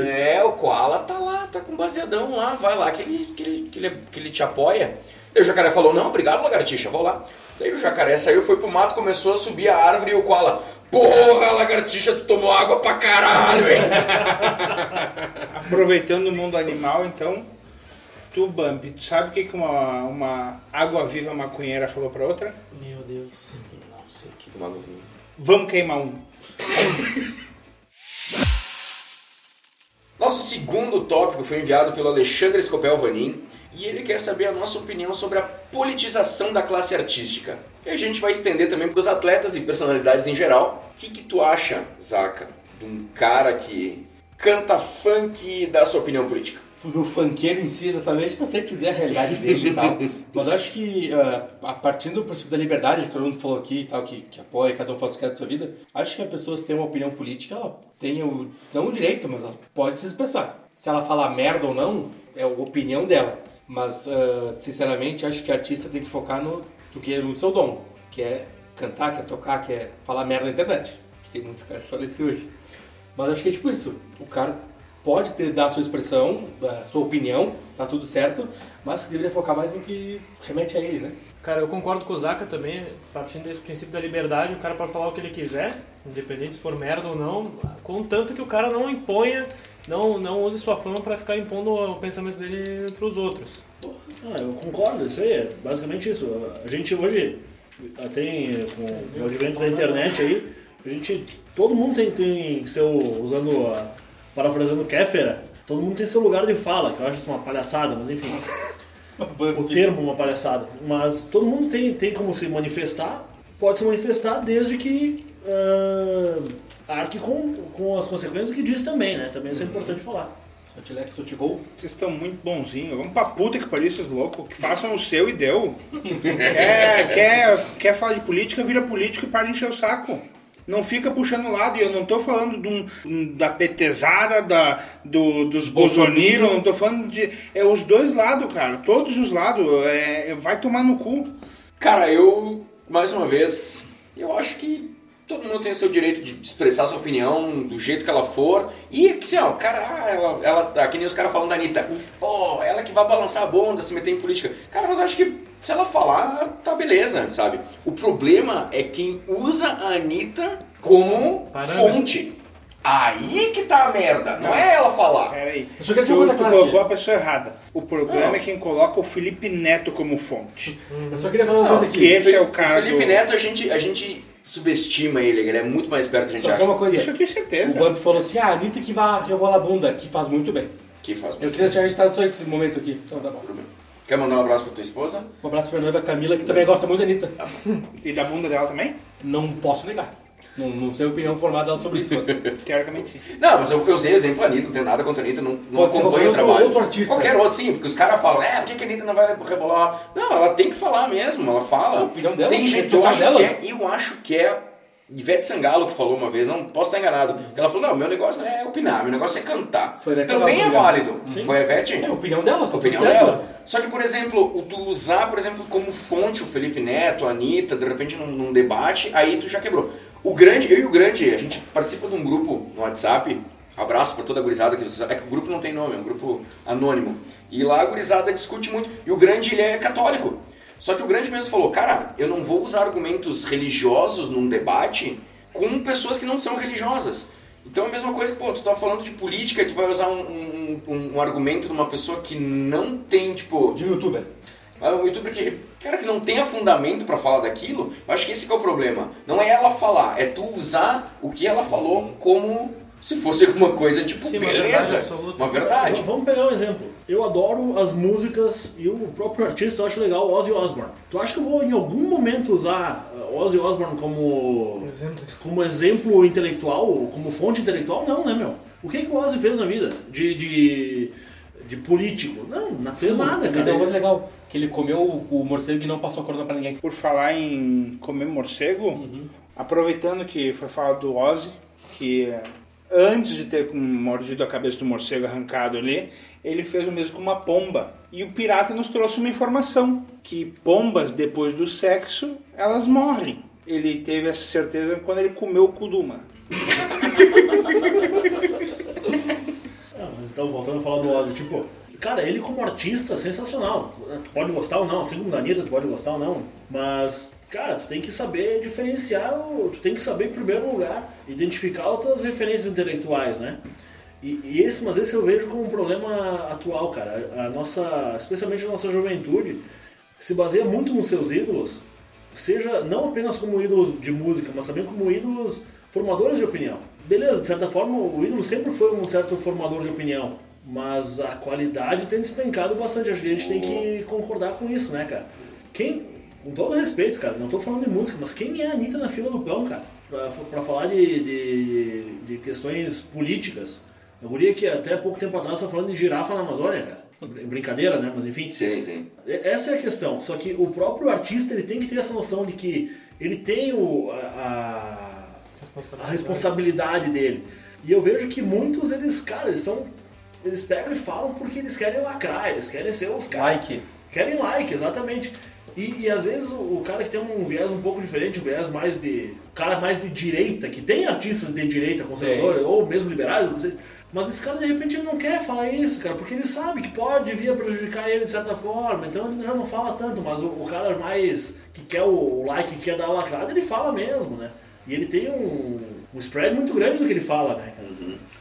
É, o koala tá lá, tá com baseadão lá, vai lá que ele, que ele, que ele, que ele te apoia. Daí o jacaré falou, não, obrigado lagartixa, vou lá. Daí o jacaré saiu, foi pro mato, começou a subir a árvore e o koala, porra, lagartixa, tu tomou água pra caralho, hein? Aproveitando o mundo animal, então, tu, Bambi, tu sabe o que, que uma, uma água-viva maconheira falou pra outra? Meu Deus. Não sei, o que maluco viu? Vamos queimar um. Nosso segundo tópico foi enviado pelo Alexandre Scopel Vanin e ele quer saber a nossa opinião sobre a politização da classe artística. E a gente vai estender também para os atletas e personalidades em geral. O que, que tu acha, Zaca, de um cara que canta funk e dá sua opinião política? do funkeiro em si, exatamente, não sei dizer a realidade dele e tal. Mas eu acho que, ah, a partir do princípio da liberdade, que todo mundo falou aqui e tal, que, que apoia, cada um faz o que quer da sua vida, acho que a pessoa, se tem uma opinião política, ela tem o, não o direito, mas ela pode se expressar. Se ela falar merda ou não, é a opinião dela. Mas, ah, sinceramente, acho que artista tem que focar no, que, no seu dom, que é cantar, quer tocar, quer falar merda na internet. Que tem muitos caras que isso hoje. Mas acho que é tipo isso. O cara pode ter, dar a sua expressão, a sua opinião, tá tudo certo, mas deveria focar mais no que remete a ele, né? Cara, eu concordo com o Zaka também, partindo desse princípio da liberdade, o cara pode falar o que ele quiser, independente se for merda ou não, contanto que o cara não imponha, não, não use sua fama pra ficar impondo o pensamento dele pros outros. Ah, eu concordo, isso aí é basicamente isso. A gente hoje tem, com o advento da internet aí, a gente, todo mundo tem, tem seu, usando, a, parafraseando Kéfera, todo mundo tem seu lugar de fala, que eu acho isso uma palhaçada, mas enfim, o termo uma palhaçada. Mas todo mundo tem, tem como se manifestar, pode se manifestar desde que ah, arque com, com as consequências do que diz também, né? Também isso é importante falar. Sotilec, sotigol. Vocês estão muito bonzinhos. Vamos pra puta que pariu esses loucos. Que façam o seu e deu. quer, quer, quer falar de política, vira político e para de encher o saco. Não fica puxando lado. E eu não tô falando de um- um- da petezada, da, do, dos bolsoniros. Não tô falando de... É os dois lados, cara. Todos os lados. É, vai tomar no cu. Cara, eu, mais uma vez, eu acho que todo mundo tem o seu direito de expressar sua opinião do jeito que ela for. E que assim, ó, cara, ah, ela, ela, ah, que nem os caras falam da Anitta, pô, ela que vai balançar a bunda, se meter em política. Cara, mas eu acho que se ela falar, tá beleza, sabe? O problema é quem usa a Anitta como Parâmetro. fonte. Aí que tá a merda, não é ela falar. Peraí. Eu só queria dizer Tu, uma coisa tu clara colocou aqui. a pessoa errada. O problema Não. é quem coloca o Felipe Neto como fonte. Eu só queria falar uma Não, coisa aqui. que esse é o O cara Felipe do- Neto, a gente, a gente subestima ele, ele é muito mais perto do que a gente Só que acha. uma coisa. Isso eu tenho O certeza. Bump falou assim, ah, a Anitta que vai rebolar a bunda, que faz muito bem. Que faz Eu queria te registrado só esse momento aqui. Então tá bom. Quer mandar um abraço pra tua esposa? Um abraço pra minha noiva Camila, que também gosta muito da Anitta. E da bunda dela também? Não posso negar. Não, não sei a opinião formada dela sobre isso, mas... Teoricamente sim. Não, mas eu, eu usei o exemplo Anitta, não tenho nada contra a Anitta, não, não acompanho o qualquer outro- trabalho. outro artista. Qualquer outro, sim, porque os caras falam, é, por que a Anitta não vai rebolar? Não, ela tem que falar mesmo, ela fala. A opinião dela, Tem gente, eu acho, dela. que é, eu acho que é Ivete Sangalo que falou uma vez, não posso estar enganado. que Ela falou, não, meu negócio não é opinar, meu negócio é cantar. Também é válido. Sim. Foi a Ivete? É a opinião dela, tá A tudo opinião dela. Só que, por exemplo, o tu usar, por exemplo, como fonte o Felipe Neto, a Anitta, de repente num, num debate, aí tu já quebrou. O grande, eu e o grande, a gente participa de um grupo no WhatsApp, abraço pra toda a gurizada, que vocês, é que o grupo não tem nome, é um grupo anônimo. E lá a gurizada discute muito, e o grande, ele é católico. Só que o grande mesmo falou, cara, eu não vou usar argumentos religiosos num debate com pessoas que não são religiosas. Então é a mesma coisa pô, tu tá falando de política e tu vai usar um, um, um- um argumento de uma pessoa que não tem, tipo, De youtuber. Ah, um youtuber que, cara, que não tenha fundamento pra falar daquilo, eu acho que esse que é o problema. Não é ela falar, é tu usar o que ela falou como se fosse alguma coisa, tipo, Sim, uma verdade beleza, uma verdade. Vamos pegar um exemplo. Eu adoro as músicas e o próprio artista eu acho legal, Ozzy Osbourne. Tu acha que eu vou em algum momento usar uh, Ozzy Osbourne como, Exemplo. como exemplo intelectual, ou como fonte intelectual? Não, né, meu? O que, que o Ozzy fez na vida? De, de, de político? Não, não fez nada, Mas é cara. uma coisa legal, que ele comeu o, o morcego e não passou a corona pra ninguém. Por falar em comer morcego, aproveitando que foi falado do Ozzy, que antes de ter mordido a cabeça do morcego arrancado ali, ele fez o mesmo com uma pomba. E o pirata nos trouxe uma informação, que pombas, depois do sexo, elas morrem. Ele teve essa certeza quando ele comeu o cu de uma. Ah, mas então, voltando a falar do Ozzy, tipo, cara, ele como artista, sensacional. Tu pode gostar ou não, assim como da tu pode gostar ou não, mas, cara, tu tem que saber diferenciar, tu tem que saber, em primeiro lugar, identificar outras referências intelectuais, né? E, e esse, mas esse eu vejo como um problema atual, cara. A nossa, especialmente a nossa juventude, se baseia muito nos seus ídolos, seja não apenas como ídolos de música, mas também como ídolos formadores de opinião. Beleza, de certa forma, o ídolo sempre foi um certo formador de opinião, mas a qualidade tem despencado bastante. Acho que a gente tem que concordar com isso, né, cara? Quem, com todo respeito, cara, não tô falando de música, mas quem é a Anitta na fila do pão, cara? Pra, pra falar de, de, de questões políticas. A guria que até pouco tempo atrás estava falando de girafa na Amazônia, cara. Brincadeira, né? Mas enfim. Sim, sim. Essa é a questão. Só que o próprio artista ele tem que ter essa noção de que ele tem o, a, a- a responsabilidade dele. E eu vejo que muitos eles, cara, eles são. Eles pegam e falam porque eles querem lacrar, eles querem ser os caras. Like. Querem like, exatamente. E, e às vezes o, o cara que tem um viés um pouco diferente, um viés mais de. cara mais de direita, que tem artistas de direita, conservadores, ou mesmo liberais, não sei. Mas esse cara de repente ele não quer falar isso, cara, porque ele sabe que pode vir a prejudicar ele de certa forma, então ele já não fala tanto, mas o, o cara mais que quer o, o like, que quer dar o lacrado, ele fala mesmo, né? E ele tem um, um spread muito grande do que ele fala, né, cara?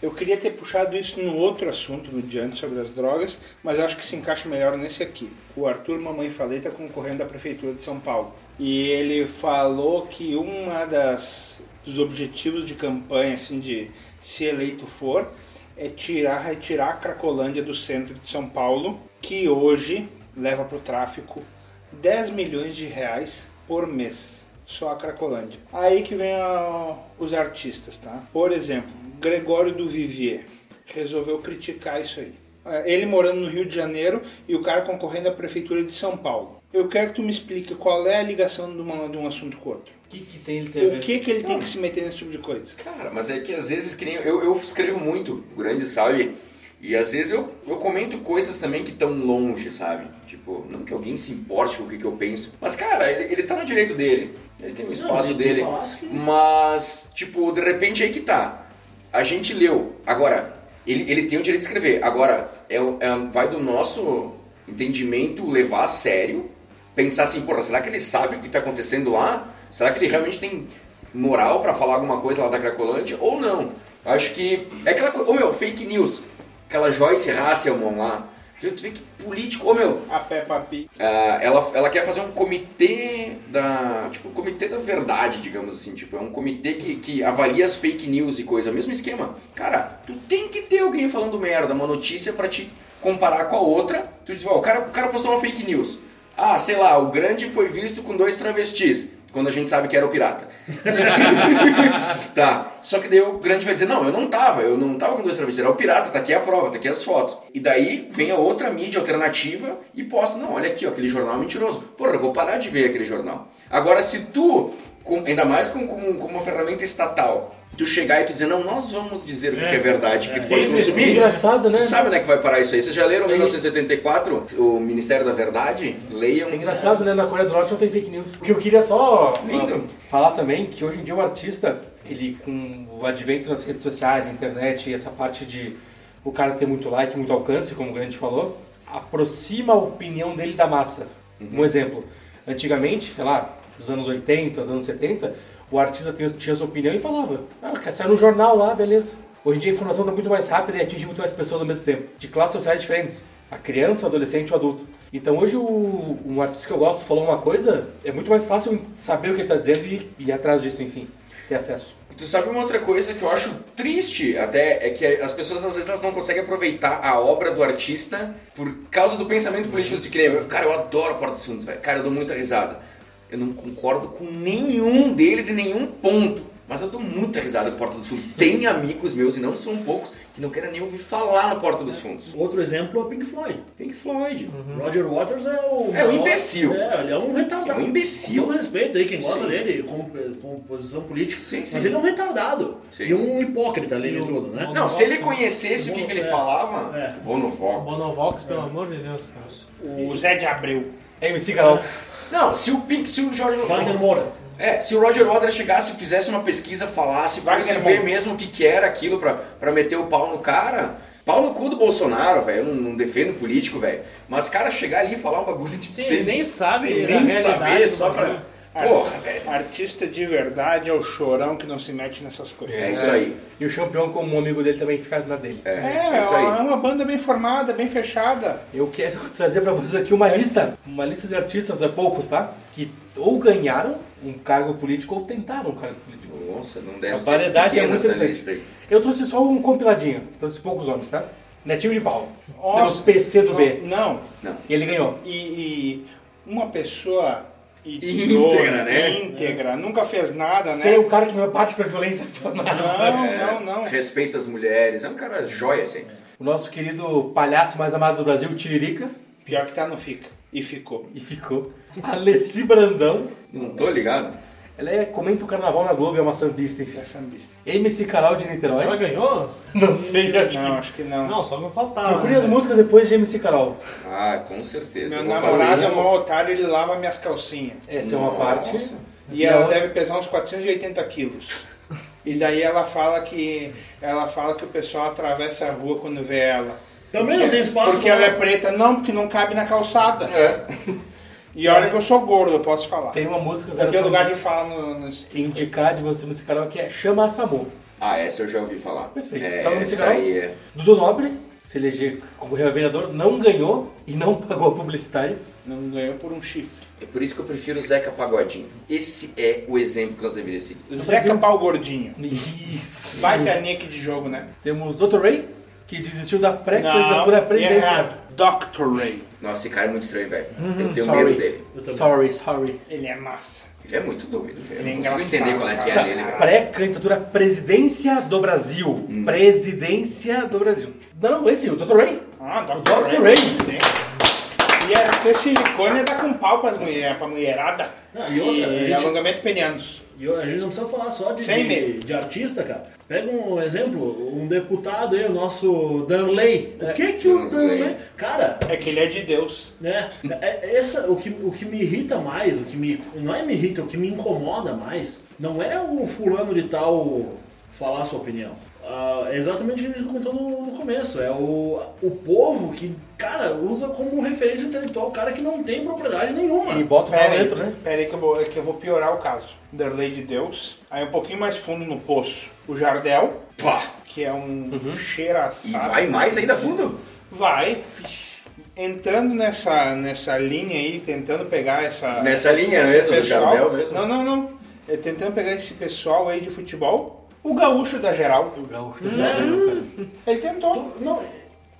Eu queria ter puxado isso no outro assunto no diante sobre as drogas, mas acho que se encaixa melhor nesse aqui. O Arthur Mamãe Falei está concorrendo à prefeitura de São Paulo e ele falou que uma das dos objetivos de campanha, assim, de se eleito for, é tirar, retirar a Cracolândia do centro de São Paulo, que hoje leva para o tráfico 10 milhões de reais por mês. Só a Cracolândia. Aí que vem a- os artistas, tá? Por exemplo, Gregório do Vivier resolveu criticar isso aí. É, Ele morando no Rio de Janeiro e o cara concorrendo à prefeitura de São Paulo. Eu quero que tu me explique qual é a ligação de, uma- de um assunto com o outro. O que, que tem ele tem a O que que ele tem que se meter nesse tipo de coisa? Cara, mas é que às vezes que nem eu, eu escrevo muito, o grande sabe? E às vezes eu, eu comento coisas também que estão longe, sabe? Tipo, não que alguém se importe com o que, que eu penso. Mas, cara, ele, ele tá no direito dele. Ele tem o espaço tem que dele. assim. Mas, tipo, de repente aí que tá. A gente leu. Agora, ele, ele tem o direito de escrever. Agora, é, é- vai do nosso entendimento levar a sério. Pensar assim, porra, será que ele sabe o que tá acontecendo lá? Será que ele realmente tem moral pra falar alguma coisa lá da Cracolândia? Ou não? Acho que. É aquela coisa. Ô meu, fake news. Aquela Joyce Hasselman lá. Tu vê que político. Ô meu, A Peppa Pig. ah, ela, ela quer fazer um comitê da. Tipo, um comitê da verdade, digamos assim. Tipo, é um comitê que, que avalia as fake news e coisa. Mesmo esquema. Cara, tu tem que ter alguém falando merda, uma notícia pra te comparar com a outra. Tu diz, ó, o cara, o cara postou uma fake news. Ah, sei lá, o grande foi visto com dois travestis. Quando a gente sabe que era o pirata. tá. Só que daí o grande vai dizer, não, eu não tava, eu não tava com dois travestis, era o pirata, tá aqui a prova, tá aqui as fotos. E daí vem a outra mídia alternativa e posta, não, olha aqui, ó, aquele jornal é mentiroso. Porra, eu vou parar de ver aquele jornal. Agora, se tu, com- ainda mais com, com, com uma ferramenta estatal, tu chegar e tu dizer, não, nós vamos dizer o que, que é verdade, que tu pode é consumir. engraçado, né? Tu sabe onde é que vai parar isso aí? Vocês já leram 1974, o Ministério da Verdade? Leiam. É engraçado, né? Na Coreia do Norte não tem fake news. O que eu queria só Lindo. falar também, que hoje em dia o artista, ele com o advento das redes sociais, internet e essa parte de o cara ter muito like, muito alcance, como o Grande falou, aproxima a opinião dele da massa. Um exemplo, antigamente, sei lá, nos anos 80, nos anos 70, o artista tinha, sua opinião e falava. Ah, sair no jornal lá, beleza. Hoje em dia a informação está muito mais rápida e atinge muito mais pessoas ao mesmo tempo, de classes sociais diferentes. A criança, o adolescente e o adulto. Então hoje o, um artista que eu gosto falou uma coisa, é muito mais fácil saber o que ele está dizendo e ir atrás disso, enfim, ter acesso. Tu sabe uma outra coisa que eu acho triste até é que as pessoas às vezes elas não conseguem aproveitar a obra do artista por causa do pensamento político de que. Cara, eu adoro Porta dos Fundos, velho. Cara, eu dou muita risada. Eu não concordo com nenhum deles em nenhum ponto. Mas eu dou muita risada com Porta dos Fundos. Tem amigos meus, e não são poucos, que não querem nem ouvir falar no Porta dos Fundos. Outro exemplo é o Pink Floyd. Pink Floyd. Roger Waters é o. É um imbecil. É, ele é um retardado. É um imbecil. Com todo respeito aí, quem gosta Sim. dele, com, com posição política. Sim, sim. Mas ele é um retardado. Sim. E um hipócrita além de tudo, né? Não, se ele conhecesse o que, que ele É. falava, É. Bonovox. Bonovox, pelo amor de Deus, cara. O Zé de Abreu. É MC Carol. Não, se o Pink, se o Wagner Moura. É, se o Roger Waters chegasse, fizesse uma pesquisa, falasse, fosse ver mesmo o que, que era aquilo pra, pra meter o pau no cara, pau no cu do Bolsonaro, velho. Eu não, não defendo político, velho. Mas, cara, chegar ali e falar um bagulho de Sim, ele nem sabe nem saber, só pra. Porra, velho. Artista de verdade é o chorão que não se mete nessas coisas. É isso aí. E o campeão, como um amigo dele, também fica na dele. É, É, é isso aí. é uma banda bem formada, bem fechada. Eu quero trazer pra vocês aqui uma lista, uma lista de artistas, é poucos, tá? Que ou ganharam um cargo político ou tentaram um cargo político. Nossa, não deve A ser variedade é pequena muito essa interessante. lista aí. Eu trouxe só um compiladinho, trouxe poucos homens, tá? Netinho de Paulo. Nossa, Pelo PC do B. Não. Não. E ele ganhou. E, e uma pessoa Íntegra, né? Íntegra, nunca fez nada, Ser né? o cara que não é parte pra violência Não, É, não, não. Respeita as mulheres. É um cara joia, assim. O nosso querido palhaço mais amado do Brasil, Tiririca. Pior que tá, não fica. E ficou. E ficou. Alessi Brandão. Não tô ligado. Ela é, comenta o carnaval na Globo, é uma sambista, enfim. É sambista. MC Carol de Niterói. Ela ganhou? Não sei, acho Não, acho que não. Não, só me faltava. Procure né? as músicas depois de MC Carol. Ah, com certeza. Meu namorado é mó otário, ele lava minhas calcinhas. Essa é uma Nossa. parte. E ela Não. deve pesar uns 480 quilos. E daí ela fala que ela fala que o pessoal atravessa a rua quando vê ela. Também porque, não tem espaço Porque ela é preta, não, porque não cabe na calçada. É. E olha que eu sou gordo, eu posso falar. Tem uma música que eu Aqui é lugar de falar no, no- indicar de você MC Carol que é Chama a Samu. Ah, essa eu já ouvi falar. Perfeito. É, Então, essa Carol? aí é. Dudu Nobre, se elegeu, concorreu a vereador, não ganhou e não pagou a publicitária. não ganhou por um chifre. É por isso que eu prefiro o Zeca Pagodinho. Esse é o exemplo que nós deveríamos seguir. Zeca Pau Gordinho. Isso. Vai ter nick de jogo, né? Temos Dr. Ray, que desistiu da pré-candidatura à Não, presidência. errado. Dr. Ray. Nossa, esse cara é muito estranho, velho. Uhum, eu tenho sorry. medo dele. Sorry, sorry. Ele é massa. Ele é muito doido, velho. Eu Ele é não consigo entender qual é que é cara. dele, velho. Pré-candidatura presidência do Brasil. Hum. Presidência do Brasil. Não, não, esse, o Dr. Ray. Ah, Dr. Dr. Ray. Ray. Ia ser silicone ia dar com pau pras mulher, pra mulherada. Ah, e outra, a gente- alongamento penianos. E a gente não precisa falar só de, Sem de, de artista, cara. Pega um exemplo, um deputado aí, o nosso Danley. O que que o Danley. Danley... Cara, É que ele é de Deus. né? é- é essa, o, que, o que me irrita mais, o que me... Não é me irrita, o que me incomoda mais, não é o fulano de tal falar a sua opinião. Ah, é exatamente o que a gente comentou no, no começo. É o, o povo que, cara, usa como referência intelectual o cara que não tem propriedade nenhuma. E bota o Pera dentro, né? pera aí que eu, vou, é que eu vou piorar o caso. Derlei de Deus. Aí um pouquinho mais fundo no poço, o Jardel. Pá. Que é um Uhum. E cheiraçado. vai mais ainda fundo? Vai. Entrando nessa, nessa linha aí, tentando pegar essa. Nessa linha mesmo, do Jardel mesmo? Não, não, não. É tentando pegar esse pessoal aí de futebol. O gaúcho da geral. O gaúcho. Ele tentou. Não,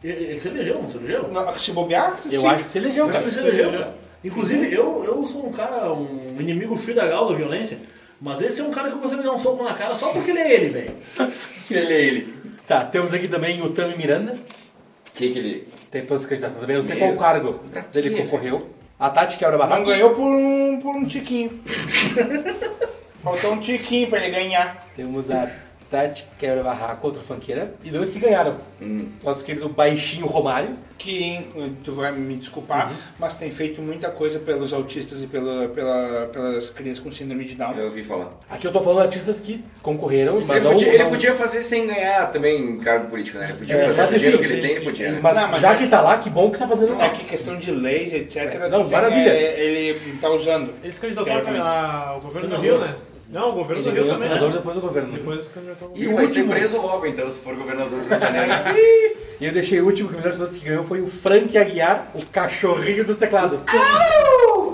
ele, ele se elegeu, não se elegeu? Não, Se bobear, Eu sim. acho que você elegeu, Eu acho que você elegeu, cara. Inclusive, eu, eu sou um cara, um inimigo fio da gal da violência, mas esse é um cara que eu gostaria de dar um soco na cara só porque ele é ele, velho. Ele é ele. Tá, temos aqui também o Tami Miranda. O que que ele... Tentou se candidatar também, não sei Meu qual cargo Deus, pra ele concorreu. A Tati quebra barraco. Não ganhou por um, por um tiquinho. Faltou um tiquinho pra ele ganhar. Temos a Tati quebra barraco, outra fanqueira. E dois que ganharam. Hum. Nosso querido baixinho Romário. Que tu vai me desculpar, mas tem feito muita coisa pelos autistas e pela, pela, pelas crianças com síndrome de Down. Eu ouvi falar. Aqui eu tô falando de artistas que concorreram, mas Ele não... podia, ele não- podia fazer sem ganhar também cargo político, né? Ele podia É, fazer mas o dinheiro que ele sim, tem, ele sim. podia, né? Mas, Não, mas já é- que tá lá, que bom que tá fazendo É que questão de leis, etc. Não, tem- maravilha. é, ele tá usando. Ele se candidatou Teoricamente. ao governo do. Rio, né? Não, o governo Ele do Rio ganhou também. senador né? depois do governo. Depois E E o vai ser último- preso logo, então, se for governador do Rio de Janeiro. E eu deixei o último que o melhor de todos que ganhou foi o Frank Aguiar, o cachorrinho dos teclados.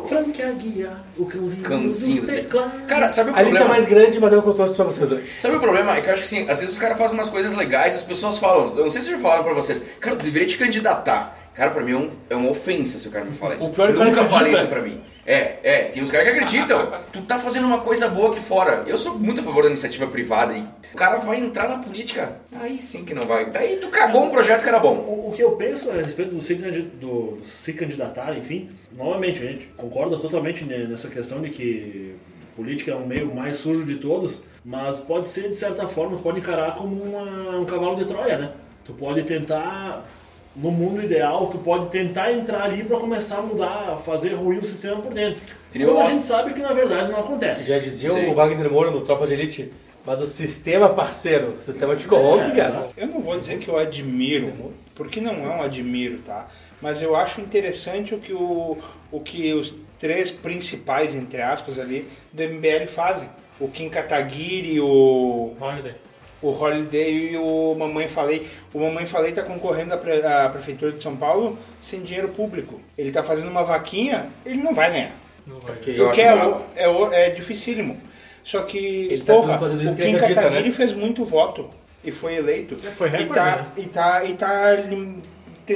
Frank Aguiar, o cãozinho, Cãozinho dos do teclados. Cara, sabe o A lista é problema? mais grande, mas é o que eu trouxe pra vocês hoje. Sabe o problema? É que eu acho que assim, às vezes o cara faz umas coisas legais, as pessoas falam, eu não sei se já falaram pra vocês, cara, tu deveria te candidatar. Cara, pra mim é, um- é uma ofensa se o cara me fala isso. O pior é que o Nunca falei isso pra mim. É, é, tem uns caras que acreditam. tu tá fazendo uma coisa boa aqui fora. Eu sou muito a favor da iniciativa privada e o cara vai entrar na política. Aí sim que não vai. Daí tu cagou um projeto que era bom. O, o que eu penso a respeito do se, do se candidatar, enfim, novamente, a gente concorda totalmente ne- nessa questão de que política é um meio mais sujo de todos, mas pode ser, de certa forma, pode encarar como uma- um cavalo de Troia, né? Tu pode tentar, no mundo ideal, tu pode tentar entrar ali para começar a mudar, a fazer ruir o sistema por dentro. Quando a gente sabe que na verdade não acontece. Já dizia Sim. o Wagner Moura no Tropa de Elite, mas o sistema parceiro, o sistema te corrompe, É, cara. Eu não vou dizer que eu admiro, porque não é um admiro, tá? Mas eu acho interessante o que, o, o que os três principais, entre aspas, ali, do MBL fazem. O Kim Kataguiri, o, Holiday. O Holiday e o Mamãe Falei. O Mamãe Falei está concorrendo à, pre- à Prefeitura de São Paulo sem dinheiro público. Ele está fazendo uma vaquinha, ele não vai ganhar. Não vai. Ok. Eu Porque acho é, é, é dificílimo. Só que, Ele tá porra, o porque ele Kim Kataguiri né? fez muito voto e foi eleito. É, foi e recorde, tá, né? e tá, e tá lim-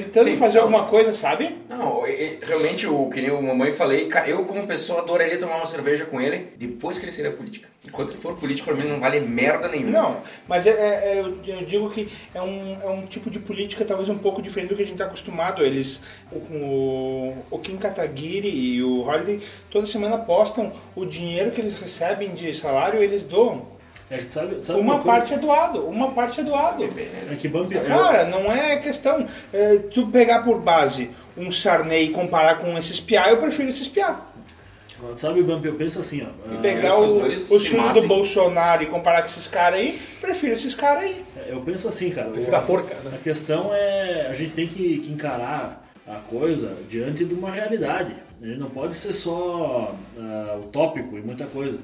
tentando Sim, fazer não. alguma coisa, sabe? Não, e- e- realmente, o que nem o mamãe falei, cara, eu como pessoa adoraria tomar uma cerveja com ele depois que ele sair da política. Enquanto ele for político, pra mim não vale merda nenhuma. Não, mas é, é- é- eu, eu digo que é um, é um tipo de política talvez um pouco diferente do que a gente está acostumado. Eles, o, o, o Kim Kataguiri e o Holiday, toda semana postam o dinheiro que eles recebem de salário, eles doam. É, que sabe, sabe Uma parte é doado, uma parte é doado. É que Bambi, eu- Cara, não é questão. é, tu pegar por base um Sarney e comparar com esse espiar, eu prefiro esse espiar. sabe, Bambi, eu penso assim, ó. E ah, pegar os o, os do. Bolsonaro e comparar com esses caras aí, prefiro esses caras aí. Eu penso assim, cara. Prefiro a forca, né? A questão é a gente tem que, que encarar a coisa diante de uma realidade. Ele não pode ser só ah, utópico e muita coisa.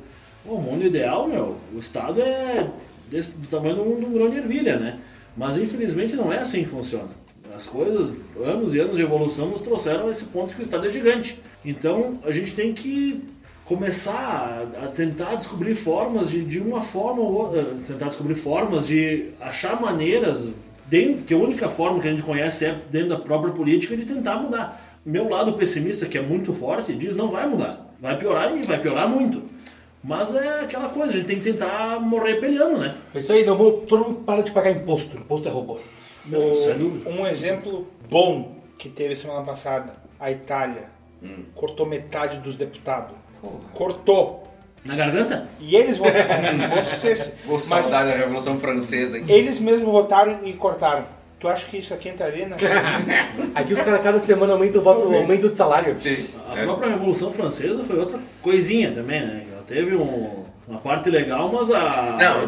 O mundo ideal, meu, o Estado é desse, do tamanho de um, de um grão de ervilha, né? Mas infelizmente não é assim que funciona. As coisas, anos e anos de evolução nos trouxeram a esse ponto que o Estado é gigante. Então a gente tem que começar a, a tentar descobrir formas de, de uma forma ou outra, tentar descobrir formas de achar maneiras, dentro, que a única forma que a gente conhece é dentro da própria política de tentar mudar. Meu lado pessimista, que é muito forte, diz não vai mudar. Vai piorar e vai piorar muito. Mas é aquela coisa, a gente tem que tentar morrer peleando, né? É isso aí, não vou, todo mundo para de pagar imposto. Imposto é roubo. Não. Um exemplo bom que teve semana passada, a Itália Hum. cortou metade dos deputados. Cortou. Na garganta? E eles votaram. Se esse- Vou mas saudade da Revolução Francesa, hein? eles mesmos votaram e cortaram. Tu acha que isso aqui entraria na. Aqui os caras cada semana aumentam o voto, aumento de salário. Sim. A própria Revolução Francesa foi outra coisinha também, né? Teve um- uma parte legal, mas a. Não, a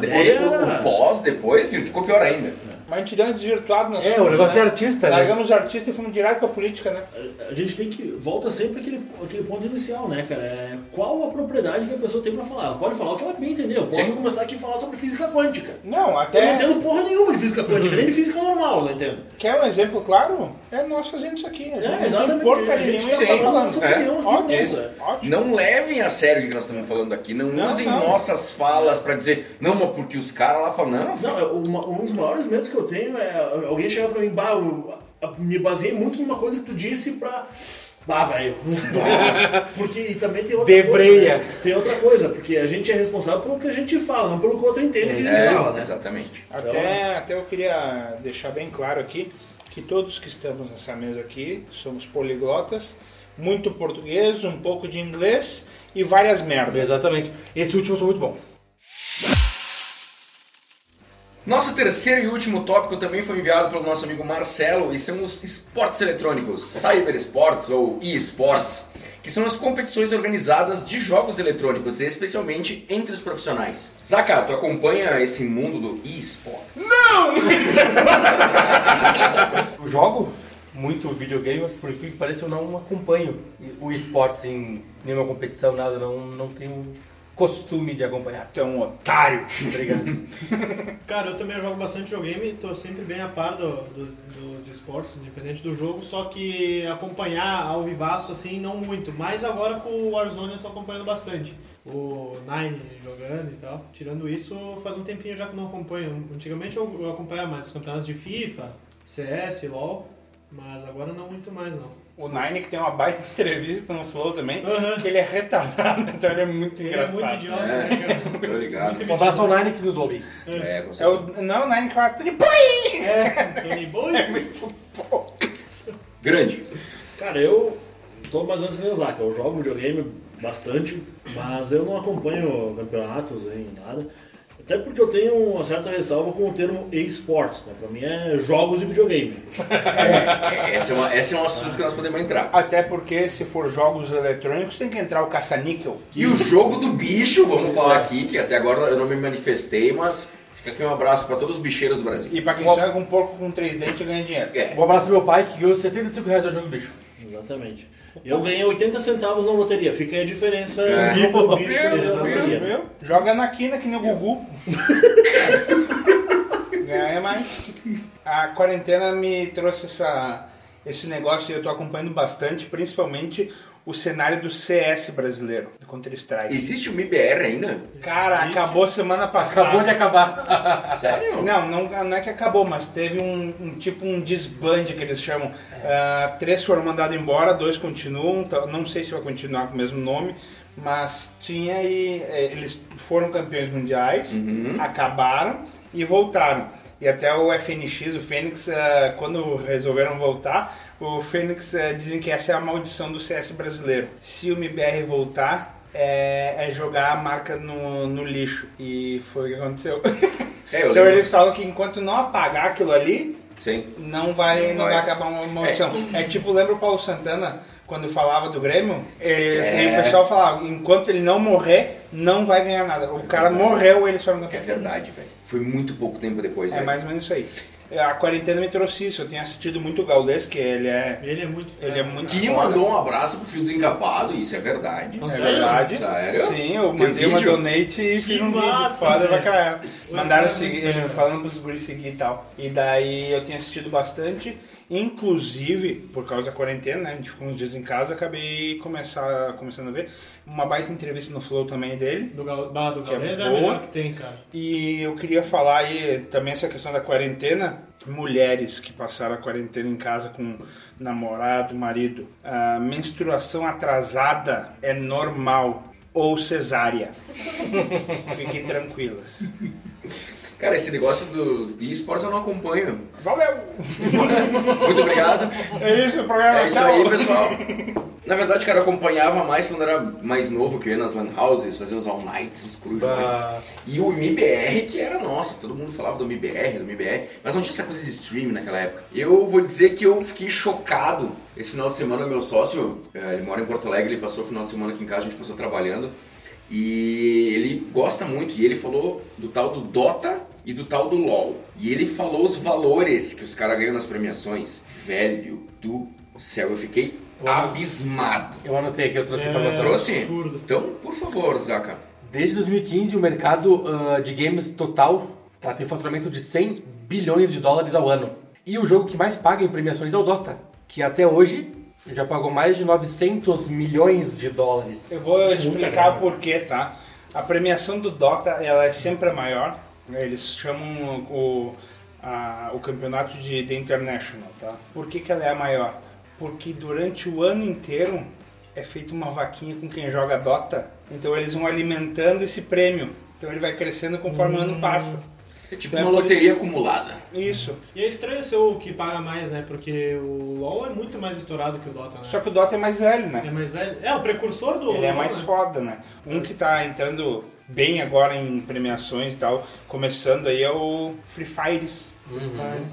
o, o pós, depois, ficou pior ainda. Mas a gente deu uma desvirtuada na É, o negócio é artista, né? Largamos os artistas e fomos direto pra política, né? A gente tem que. Volta sempre aquele, aquele ponto inicial, né, cara? É, qual a propriedade que a pessoa tem pra falar? Ela pode falar o que ela bem entender. Eu posso Sim. começar aqui a falar sobre física quântica. Não, Eu não até. entendo porra nenhuma de física quântica, nem de física normal, não entendo. Quer um exemplo claro? É nós fazendo isso aqui. A gente É, não tem exatamente. porcaria A gente nenhuma tá falando. nossa É. Ótimo, Isso. ótimo. Não levem a sério o que nós estamos falando aqui. Não, Não, usem não. nossas falas pra dizer, não, mas porque os caras lá falam, não, Não, uma- um dos maiores medos que eu tenho é alguém chegar pra mim, bah, eu, me baseei muito numa coisa que tu disse pra. Bah, velho. porque e também tem outra Debreia. coisa. né? Tem outra coisa, porque a gente é responsável pelo que a gente fala, não pelo que o outro entende que ele é, fala, né? exatamente. Até, até eu queria deixar bem claro aqui que todos que estamos nessa mesa aqui somos poliglotas, muito português, um pouco de inglês e várias merdas. Exatamente. Esse último foi muito bom. Nosso terceiro e último tópico também foi enviado pelo nosso amigo Marcelo e são os esportes eletrônicos, cyber esportes ou e-sports, que são as competições organizadas de jogos eletrônicos, especialmente entre os profissionais. Zaka, tu acompanha esse mundo do e-sport? Eu jogo muito videogame, mas por incrível que pareça eu não acompanho o esporte em nenhuma competição, nada, não, não tenho costume de acompanhar. Tu é um otário. Obrigado. Cara, eu também jogo bastante videogame, tô sempre bem a par do- dos, dos esportes, independente do jogo, só que acompanhar ao vivaço assim, não muito. Mas agora com o Warzone eu tô acompanhando bastante. O Nine jogando e tal. Tirando isso, faz um tempinho já que não acompanho. Antigamente eu, eu acompanhava mais os campeonatos de FIFA, CS, LoL, mas agora não muito mais não. O Nine que tem uma baita entrevista no Flow também, Aham. que ele é retardado, então ele é muito Ele é engraçado. muito idiota, né, cara? Tô ligado. Um abraço ao Nine que nos ouve. É, com É certeza. o, não, o Nine que fala tudo de boi! É, Tony Boy. É muito bom. Grande. Cara, eu tô mais ou menos que nem o Zaka. Eu jogo videogame bastante, mas eu não acompanho campeonatos nem nada. Até porque eu tenho uma certa ressalva com o termo e-sports, né? Pra mim é jogos de videogame. É, esse, é uma- esse é um assunto que nós podemos entrar. Até porque se for jogos eletrônicos tem que entrar o caça-níquel. E o jogo do bicho, vamos falar aqui, que até agora eu não me manifestei, mas fica aqui um abraço pra todos os bicheiros do Brasil. E pra quem sonha com um porco com três dentes ganha dinheiro. É. Um abraço ao meu pai que ganhou 75 reais do jogo do bicho. Exatamente. Eu ganhei 80 centavos na loteria. Fica aí a diferença É. entre o bicho e a Viu? loteria. Viu? Joga na quina que nem o Gugu. Ganha mais. A quarentena me trouxe essa, esse negócio eu tô acompanhando bastante, principalmente o cenário do CS brasileiro, do Counter-Strike. Existe o MIBR ainda? Cara, acabou semana passada. Acabou de acabar. Sério? Não, não, não é que acabou, mas teve um, um tipo um desbande que eles chamam. Ah, três foram mandados embora, dois continuam, tá- não sei se vai continuar com o mesmo nome, mas tinha e eh, eles foram campeões mundiais, acabaram e voltaram. E até o FNX, o Fênix, ah, quando resolveram voltar, o Fênix ah, dizem que essa é a maldição do CS brasileiro. Se o MBR voltar, é, é jogar a marca no, no lixo. E foi o que aconteceu. É, então lembro. eles falam que enquanto não apagar aquilo ali, Sim. não vai, Não não vai. vai acabar uma maldição. É. tipo, lembra o Paulo Santana, quando falava do Grêmio? Ele- É. E o pessoal falava, enquanto ele não morrer, não vai ganhar nada. O cara morreu, eles foram É campeões. verdade, velho. Foi muito pouco tempo depois, É velho. mais ou menos isso aí. A quarentena me trouxe isso. Eu tenho assistido muito o Gaules, que ele é, Ele é muito ele é muito Que foda. mandou um abraço pro Fio Desencapado, isso é verdade. É verdade. Sério? Sim, eu Tem mandei uma vídeo? donate e fiz um vídeo. Foda pra caralho. Mandaram seguir, ele falando pros guris seguir e tal. E daí eu tenho assistido bastante. Inclusive, por causa da quarentena, né? A gente ficou uns dias em casa, acabei começar, começando a ver. Uma baita entrevista no Flow também dele. Do, Gal, bah, do Que é Gaules é, boa. que tem, cara. E eu queria falar aí também essa questão da quarentena. Mulheres que passaram a quarentena em casa com namorado, marido. A menstruação atrasada é normal ou cesárea. Fiquem tranquilas. Cara, esse negócio do esportes eu não acompanho. Valeu! Muito obrigado. É isso o programa. É isso aí, pessoal. Na verdade, cara, eu acompanhava mais quando era mais novo, que eu ia nas lan houses, fazia os all nights, os crujões. Bah. E o MIBR, que era, nossa, todo mundo falava do MIBR, do MIBR, mas não tinha essa coisa de streaming naquela época. Eu vou dizer que eu fiquei chocado. Esse final de semana, meu sócio, eh, ele mora em Porto Alegre, ele passou o final de semana aqui em casa, a gente passou trabalhando. E ele gosta muito, e ele falou do tal do Dota e do tal do LoL. E ele falou os valores que os caras ganham nas premiações. Velho do céu, eu fiquei abismado. Eu anotei aqui, eu trouxe É. informação. Trouxe? absurdo. Então, por favor, Zaka. Desde 2015, o mercado ah, de games total tá, tem faturamento de 100 bilhões de dólares ao ano. E o jogo que mais paga em premiações é o Dota, que até hoje já pagou mais de 900 milhões de dólares. Eu vou explicar por quê, tá? A premiação do Dota, ela é sempre a maior. Eles chamam o, a- o campeonato de The International, tá? Por que, que ela é a maior? Porque durante o ano inteiro é feita uma vaquinha com quem joga Dota. Então eles vão alimentando esse prêmio. Então ele vai crescendo conforme o ano passa. É tipo Então é uma por loteria isso- acumulada. Isso. E é estranho ser o que paga mais, né? Porque o LoL é muito mais estourado que o Dota, né? Só que o Dota é mais velho, né? É mais velho. É, o precursor do Ele é LoL, mais né? foda, né? Um que tá entrando bem agora em premiações e tal, começando aí é o Free Fires.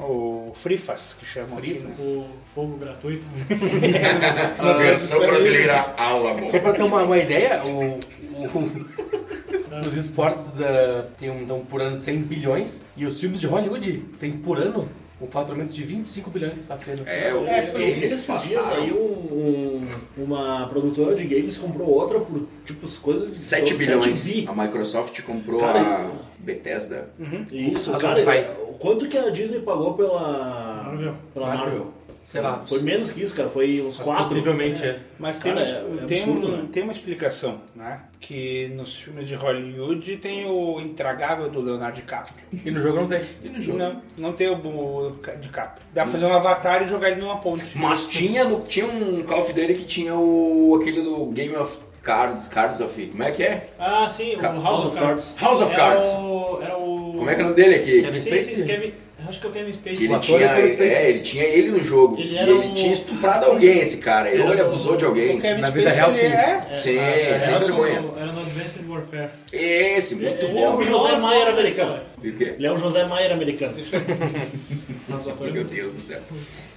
O Frifas, que chamam aqui, né? O fogo gratuito. A versão brasileira Alamo. Só pra ter uma, uma ideia, o, o- os esportes da, tem um, dão por ano 100 bilhões e os filmes de Hollywood têm por ano um faturamento de 25 bilhões. Tá sendo. É, os É, games esses dias passaram. aí um- um- uma produtora de games comprou outra por tipo as coisas de 7 sete bilhões. bi. A Microsoft comprou Cara, a Bethesda. Isso, House cara, o quanto que a Disney pagou pela Marvel. Pela Marvel. Marvel? Sei lá. Foi menos que isso, cara. Foi uns Mas quatro. possivelmente é. Mas tem, Cara, uma, é- é tem, absurdo, um- né? tem uma explicação, né? Que nos filmes de Hollywood tem o intragável do Leonardo DiCaprio. E no jogo não tem. E no jogo? Não, não tem o, o DiCaprio. Dá pra fazer um avatar e jogar ele numa ponte. Mas tinha, no, tinha um Call of Duty que tinha o aquele do Game of Cards, Cards of... Como é que é? Ah, sim, o Ca- House, of Cards. House of Era Cards. O, era o... Como é que é o nome dele aqui? Kevin Sim, Spacey? sim, Kevin... Acho que é o Kevin Spacey. Que ele tinha, é é, ele tinha ele no jogo. Ele e ele um- tinha estuprado Sim. alguém, esse cara. Ele, ele abusou de O alguém. Kevin Na vida real, ele sim. é. Sim, Era sem no- vergonha. Era no Advanced Warfare. Esse, muito Ele é bom. o José Maier americano. Ele é o José Maier americano. É Meu Deus do céu.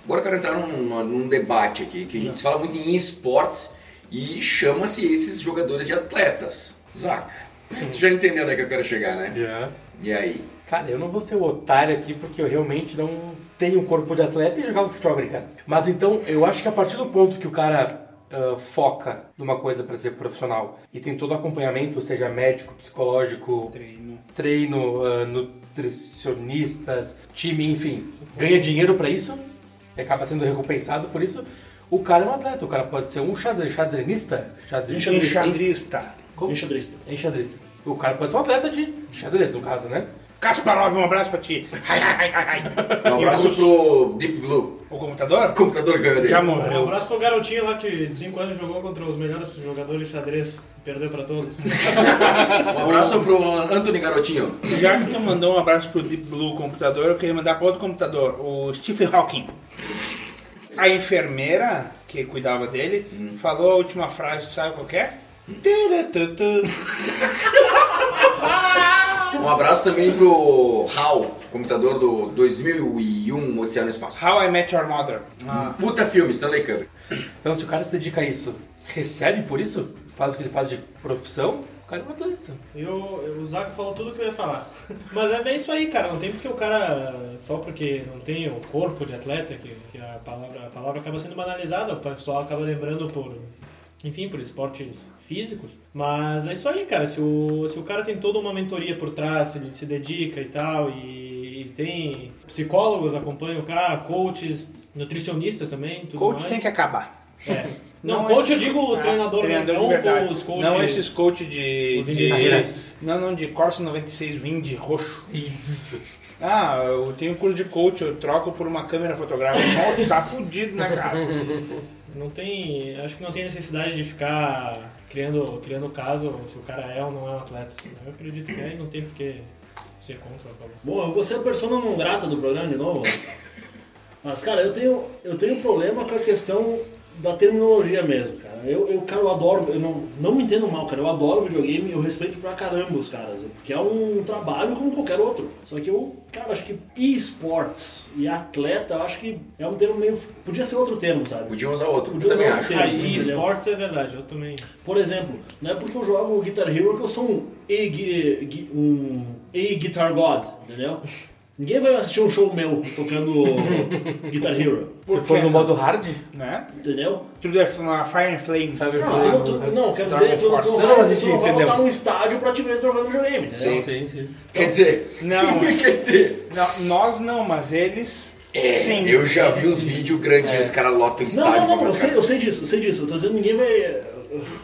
Agora eu quero entrar num, num debate aqui, que a gente fala muito em esportes e chama-se esses jogadores de atletas. Zaca, tu já entendeu onde é que eu quero chegar, né? Já. E aí? Cara, eu não vou ser o otário aqui porque eu realmente não tenho um corpo de atleta e jogava futebol americano. Mas então, eu acho que a partir do ponto que o cara ah, foca numa coisa para ser profissional e tem todo o acompanhamento, seja médico, psicológico, Treino. treino, ah, nutricionistas, time, enfim, ganha dinheiro para isso, E acaba sendo recompensado por isso. O cara é um atleta, o cara pode ser um xadre, xadrenista. Xadre, Enxadrista. Enxadrista. Enxadrista. O cara pode ser um atleta de xadrez, no caso, né? Kasparov, um abraço pra ti. Um abraço pro Deep Blue. O computador? O computador ganhou dele. Já Um morreu. abraço pro garotinho lá que de 5 anos jogou contra os melhores jogadores de xadrez. Perdeu pra todos. Um abraço pro Anthony Garotinho. Já que tu mandou um abraço pro Deep Blue computador, eu queria mandar para outro computador, o Stephen Hawking. A enfermeira que cuidava dele falou a última frase, sabe qual que é? Turututu. Um abraço também pro HAL, computador do 2001 Odisseia no Espaço. How I Met Your Mother. Ah, Puta filme, Stanley Kubrick. Então, se o cara se dedica a isso, recebe por isso? Faz o que ele faz de profissão? O cara é um atleta. E o, o Zaco falou tudo o que eu ia falar. Mas é bem isso aí, cara. Não tem porque o cara, só porque não tem o corpo de atleta, que, que a, palavra, a palavra acaba sendo banalizada, o pessoal acaba lembrando por, enfim, por esportes físicos. Mas é isso aí, cara. Se o, se o cara tem toda uma mentoria por trás, se ele se dedica e tal, e, e tem psicólogos acompanham o cara, coaches, nutricionistas também, tudo coach mais. tem que acabar. É. Não, Não coach eu digo o Ah, treinador, mas treinador de não verdade. os coaches. Não esses coach de, de indígenas. não, não de Corsa 96 Wind roxo. Isso. Ah, eu tenho um curso de coach, eu troco por uma câmera fotográfica. Tá fudido, né, cara? Não tem. Acho que não tem necessidade de ficar criando, criando caso se o cara é ou não é um atleta. Eu acredito que é e não tem por que ser contra favor. Bom, eu vou ser a persona não grata do programa de novo. Mas, cara, eu tenho, eu tenho problema com a questão da terminologia mesmo, cara. Eu, eu cara, eu adoro, eu não, não me entendo mal, cara. Eu adoro videogame, eu respeito pra caramba os caras. Porque é um trabalho como qualquer outro. Só que eu, cara, acho que esports e atleta, eu acho que é um termo meio. Podia ser outro termo, sabe? Podiam usar outro, Podia também usar outro Ah, termo, e entendeu? esportes é verdade, eu também. Por exemplo, não é porque eu jogo Guitar Hero que eu sou um e um e-guitar god, entendeu? Ninguém vai assistir um show meu tocando Guitar Hero, for que no não? modo hard, né? entendeu? Tudo é uma Fire and Flames. Sabe, Não, tu, tu, não quero Dragon dizer, tu, tu não Não, vai, tu gente não vai botar num estádio pra te ver jogando videogame, entendeu? Sim. sim, sim. Quer dizer, Não. quer dizer, Não, nós não, mas eles. é, sim. eu já vi uns vídeos grandes, os caras lotam Não, estádio não, não, pra eu sei, eu sei disso, eu sei disso. Eu tô dizendo ninguém vai.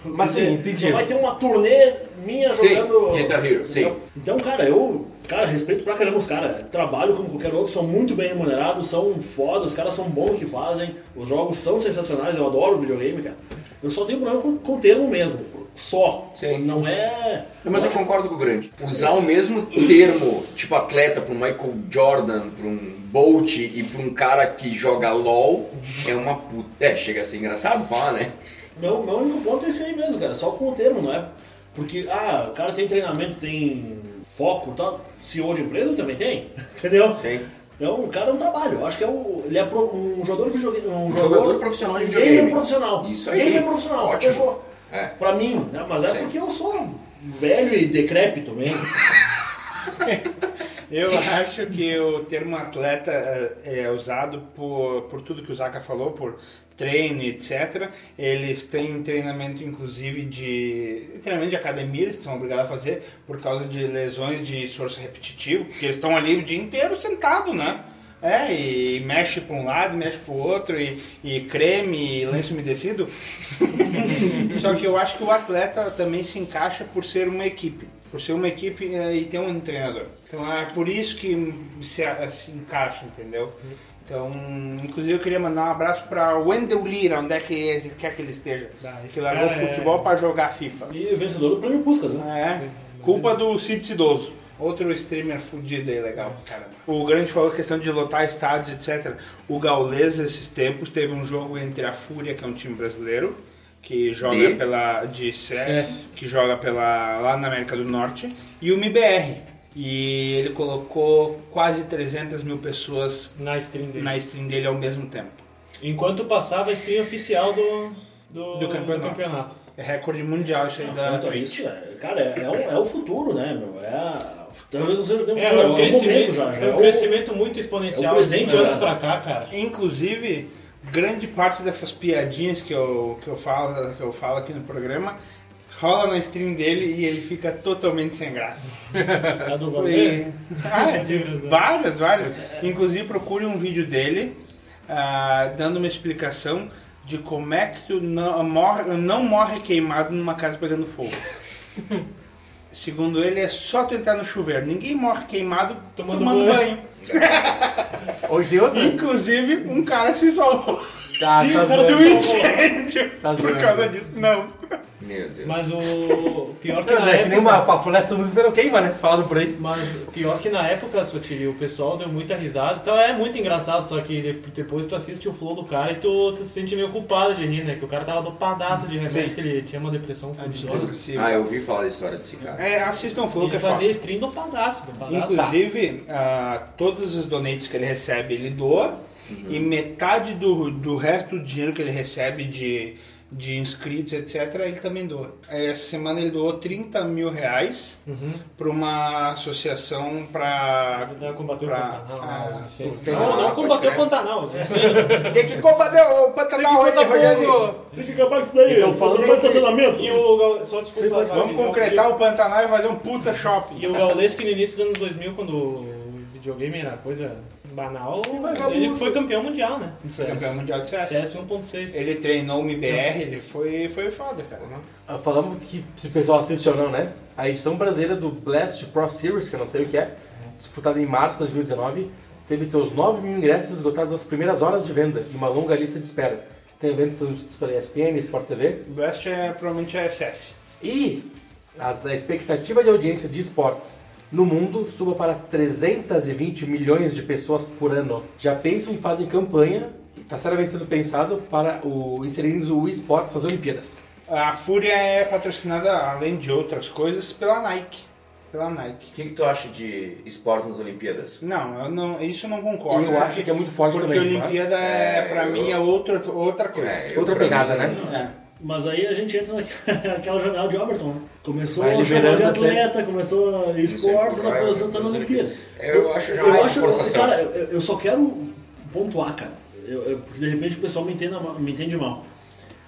Mas sim, entendi. Não vai ter uma turnê minha Sim, jogando. Guitar Hero, sim. Então, cara, eu. Cara, respeito pra caramba os caras. Trabalho como qualquer outro, são muito bem remunerados, são foda, os caras são bons no que fazem, os jogos são sensacionais, eu adoro videogame, cara. Eu só tenho problema com, com o termo mesmo. Só. Sim. Não é. Não, Mas eu concordo com o grande. Usar o mesmo termo, tipo atleta, para um Michael Jordan, para um Bolt e para um cara que joga LOL, é uma puta. É, chega a ser engraçado falar, né? Meu, meu único ponto é esse aí mesmo, cara. Só com o termo, não é? Porque, ah, o cara tem treinamento, tem foco, tá? CEO de empresa também tem, entendeu? Sim. Então, o cara é um trabalho. Eu acho que é o, ele é um jogador de videogame. Um jogador profissional de um videogame. Gamer profissional. Isso aí. Gamer profissional. Ótimo. Fechou. É. Pra mim, né? Mas é Sim. porque eu sou velho e decrépito mesmo. Eu acho que o termo atleta é é usado por, por tudo que o Zaka falou, por treino, etc. Eles têm treinamento, inclusive, de. treinamento de academia, eles são obrigados a fazer por causa de lesões de esforço repetitivo, porque eles estão ali o dia inteiro sentado, né? É, e mexe para um lado, mexe para o outro, e, e creme, e lenço umedecido. Só que eu acho que o atleta também se encaixa por ser uma equipe. Por ser uma equipe eh, e ter um treinador. Então é por isso que se, se encaixa, entendeu? Então, inclusive eu queria mandar um abraço para Wendell Lira, onde é que quer que ele esteja. Ah, que largou cara é- futebol para jogar FIFA. E o vencedor do prêmio Puskas, né? É, culpa do Cid Cidoso. Outro streamer fudido aí, legal caramba. O Grande falou a questão de lotar estádios, etc. O Gaules, esses tempos, teve um jogo entre a Fúria, que é um time brasileiro, que joga De? pela. de CS, CS. que joga pela, lá na América do Norte, e o MBR. E ele colocou quase 300 mil pessoas Na stream dele. na stream dele ao mesmo tempo. Enquanto passava a stream oficial do, do, Do campeonato. campeonato. É recorde mundial isso aí da a Twitch. isso, é, cara, é, é, o, é o futuro, né, meu? É a, talvez seja nem o É, futuro, é é um crescimento, já. já é é um o- crescimento muito exponencial. é o presente, de anos né? pra cá, cara. Inclusive, grande parte dessas piadinhas que eu, que eu, falo, que eu falo aqui no programa rola na stream dele e ele fica totalmente sem graça. A do E, ah, De verdade. várias, várias. Inclusive, procure um vídeo dele ah, dando uma explicação de como é que tu não morre, não morre queimado numa casa pegando fogo. Segundo ele, é só tu entrar no chuveiro. Ninguém morre queimado Tomando tomando, banho. banho. Hoje tem outra. Inclusive, um cara se salvou Tá, Sim, tá um incêndio Tá por causa disso. Não. Meu Deus. Mas o pior que Mas na é que nem época... uma a floresta do mundo não queima, né? Falado por aí. Mas o pior que na época, o pessoal deu muita risada. Então é muito engraçado, só que de- depois tu assiste o flow do cara e tu, tu se sente meio culpado de rir, né? Que o cara tava dopadaço de remédio, Sim. que ele tinha uma depressão fudida. Ah, eu ouvi falar da história desse cara. É, assistam o Flow Ele que é foda. fazia stream dopadaço, dopadaço. Inclusive, ah, todos os donates que ele recebe, ele doa. E metade do, do resto do dinheiro que ele recebe de, de inscritos, etc., ele também doa. Essa semana ele doou 30 mil reais Uhum. para uma associação para... Ajudar a combater Pra- o Pantanal. ah, né? Assim. sim. Não, não Ah, combater o Pantanal. assim. Tem que combater o Pantanal aí, Rogério. Tem que acabar isso daí. Então, falando que- estacionamento. E o só desculpa, Vamos sabe? concretar o Pantanal e fazer um puta shopping. E o Gaules que no início dos anos 2000, quando o videogame era coisa banal, ele foi campeão mundial, né? Campeão mundial de CS. CS 1.6. Ele treinou o MBR, ele foi, foi foda, cara. Ah, Falamos que se o pessoal assiste ou não, né? A edição brasileira do Blast Pro Series, que eu não sei o que é, disputada em março de 2019, teve seus 9 mil ingressos esgotados nas primeiras horas de venda e uma longa lista de espera. Tem eventos pela ESPN, Sport TV. Blast é, provavelmente é SS. E as- a expectativa de audiência de esportes no mundo suba para 320 milhões de pessoas por ano. Já pensam e fazem campanha, está seriamente sendo pensado para o, inserirem o esportes nas Olimpíadas. A Fúria é patrocinada, além de outras coisas, pela Nike. Pela Nike. O que, que tu acha de esportes nas Olimpíadas? Não, eu não, isso eu não concordo. Eu acho que é muito forte Porque também, Olimpíada, mas- é, É, pra eu- mim, é outra, outra coisa. É, Outra pegada, mim, né? É. Mas aí a gente entra naquela janela de Overton, né? Começou Vai a chamar de atleta. começou a esportes, depois tá na Olimpíada. É, eu acho já eu acho. Cara, eu, eu só quero pontuar, cara. Eu, eu- porque de repente o pessoal me, entenda, ma- me entende mal.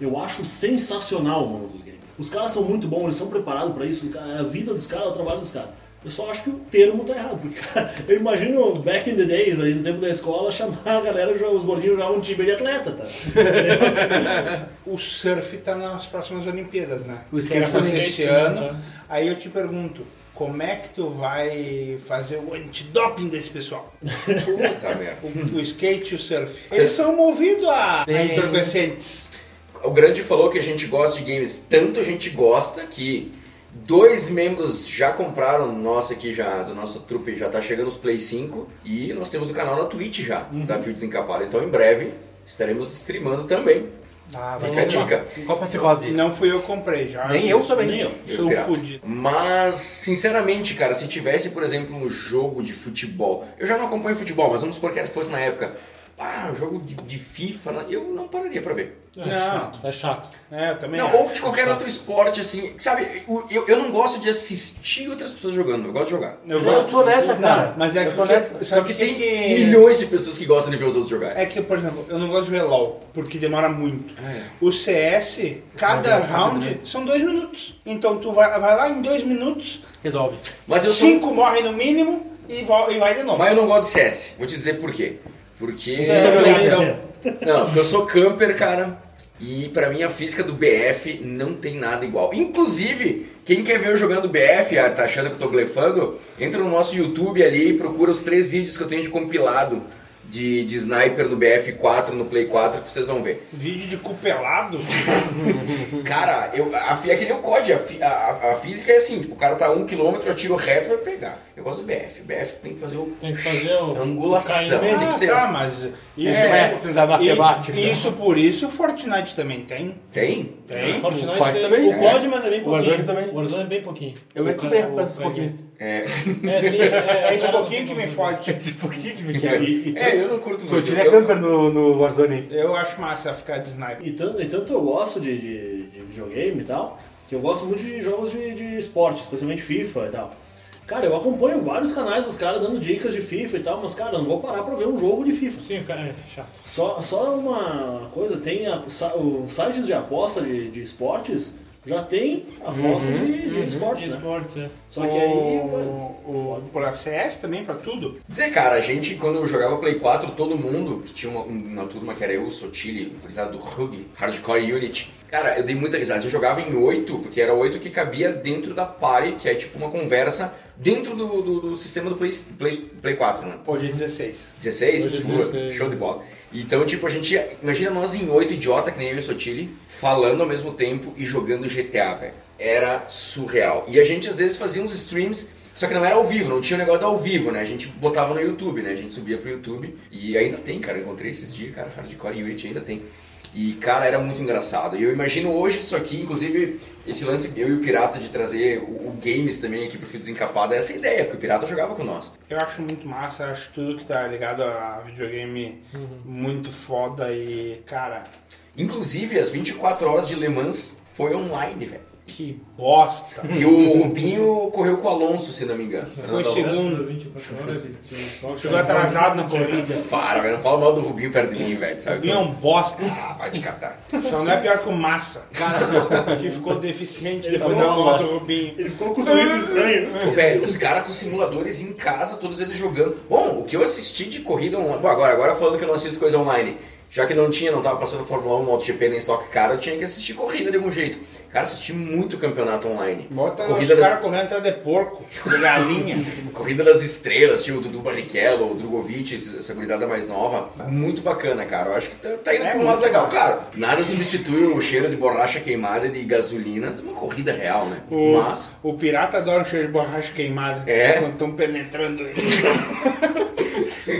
Eu acho sensacional o mundo dos games. Os caras são muito bons, eles são preparados pra isso. A vida dos caras, o trabalho dos caras. Eu só acho que o termo tá errado. Porque, cara, eu imagino back in the days, ali no tempo da escola, chamar a galera, os gordinhos jogavam um time de atleta, tá? O surf tá nas próximas Olimpíadas, né? O skate também. esse Skate ano. tá? Aí eu te pergunto, como é que tu vai fazer o antidoping desse pessoal? Puta merda. O, o skate e o surf. Eles são movidos a, a entorpecentes. O grande falou que a gente gosta de games, tanto a gente gosta que dois membros já compraram, nossa aqui já, do nosso trupe, já tá chegando os Play 5 e nós temos o canal na Twitch já, da Fio Desencapado. Então em breve estaremos streamando também. Ah, Fica a dica. Copa Cirrose. Não fui eu que comprei, já. Nem eu também. Nem eu. Sou um fudido. Mas, sinceramente, cara, se tivesse, por exemplo, um jogo de futebol, eu já não acompanho futebol, mas vamos supor que fosse na época, ah, um jogo de, de FIFA, né? eu não pararia pra ver. É Não. chato, é chato. É, também Não, acho. ou de qualquer outro esporte, assim, sabe, eu, eu, não gosto de assistir outras pessoas jogando, eu gosto de jogar. Eu, Eu tô nessa, Não, cara. mas é eu que, tô nessa. Só sabe que tem que- milhões de pessoas que gostam de ver os outros jogarem. É que, por exemplo, eu não gosto de ver LOL, porque demora muito. É. O CS, cada Não, round né? são dois minutos. Então tu vai, vai lá em dois minutos, Resolve. Mas eu sou. cinco morrem no mínimo e, vo- e vai de novo. Mas eu não gosto de CS. Vou te dizer por quê. Porque. Então, Não, porque eu sou camper, cara. E pra mim a física do BF não tem nada igual. Inclusive, quem quer ver eu jogando BF, ah, tá achando que eu tô blefando, entra no nosso YouTube ali e procura os três vídeos que eu tenho de compilado de, de sniper no BF4, no Play 4, que vocês vão ver. vídeo de cupelado. Cara, eu, a, é que nem o COD, a, a, a- física é assim, tipo, o cara tá a um quilômetro, atira o reto e vai pegar. Eu gosto do BF. O BF tem que fazer o Tem que fazer o. Angulação. o. Tem que Ah, ser. tá, mas isso É, mestre da matemática. E, isso por isso o Fortnite também tem. Tem? Tem. Fortnite O COD tem- também, O né? COD, mas é bem O pouquinho. Warzone também. O Warzone é bem pouquinho. Eu me O cara- com esses o- pouquinho. É. É, sim. É, É esse cara- pouquinho que me fode. Esse pouquinho que me E, quer. É, eu não curto Sou muito. Eu- camper no, no Warzone. Eu acho massa ficar de sniper. E tanto, e tanto eu gosto de, de, de videogame e tal, que eu gosto muito de jogos de, de esporte, especialmente FIFA e tal. Cara, eu acompanho vários canais dos caras dando dicas de FIFA e tal, mas cara, eu não vou parar pra ver um jogo de FIFA. Sim, o cara é chato. Só, só uma coisa, tem a, os sites de aposta de, de esportes, já tem a roça de, de esportes, né? Esportes, é. Só que aí... o, o, pra CS também, pra tudo. Dizer, cara, a gente, quando eu jogava Play 4, todo mundo, que tinha uma, uma turma que era eu, Sotile, utilizado do RUG, Hardcore Unit, cara, eu dei muita risada. A gente jogava em 8, porque era 8 que cabia dentro da party, que é tipo uma conversa dentro do, do, do sistema do Play, Play, Play 4, né? Hoje é 16. 16? Hoje é Pô, 16. Show de bola. Então, tipo, a gente. Imagina nós em oito idiota, que nem eu e o Sotile, falando ao mesmo tempo e jogando GTA, velho. Era surreal. E a gente às vezes fazia uns streams, só que não era ao vivo, não tinha o negócio ao vivo, né? A gente botava no YouTube, né? A gente subia pro YouTube. E ainda tem, cara. Eu encontrei esses dias, cara. Hardcore Unity ainda tem. E, cara, era muito engraçado. E eu imagino hoje isso aqui, inclusive, esse lance, eu e o Pirata, de trazer o, o games também aqui pro Fio Desencapado, é essa ideia, porque o Pirata jogava com nós. Eu acho muito massa, eu acho tudo que tá ligado a videogame muito foda e, cara, Inclusive, as 24 horas de Le Mans foi online, velho. Que bosta. E o Rubinho correu com o Alonso, se não me engano. Foi segundo. Das 24 horas, gente. Chegou atrasado na corrida. Para, velho. Não fala mal do Rubinho perto de mim, velho. Sabe? Vinha um bosta. Ah, vai te catar. Só não é pior que o Massa. Cara, que ficou deficiente depois falou da mal, volta né? do Rubinho. Ele ficou com um sorriso estranho. Ô, velho, os caras com simuladores em casa, todos eles jogando. Bom, o que eu assisti de corrida online. Bom, agora, agora falando que eu não assisto coisa online. Já que não tinha, não tava passando Fórmula 1, MotoGP nem Stock Car, eu tinha que assistir corrida de algum jeito. Cara, assisti muito campeonato online. Bota corrida os das, caras correndo atrás de porco, de galinha. corrida das estrelas, tinha o Dudu Barrichello, o Drogovic, essa gurizada mais nova. Muito bacana, cara. Eu acho que tá, tá indo É pra um lado legal. massa. Claro, nada substitui o cheiro de borracha queimada e de gasolina de uma corrida real, né? O, Mas. o pirata adora um cheiro de borracha queimada. É? Quando estão penetrando ele.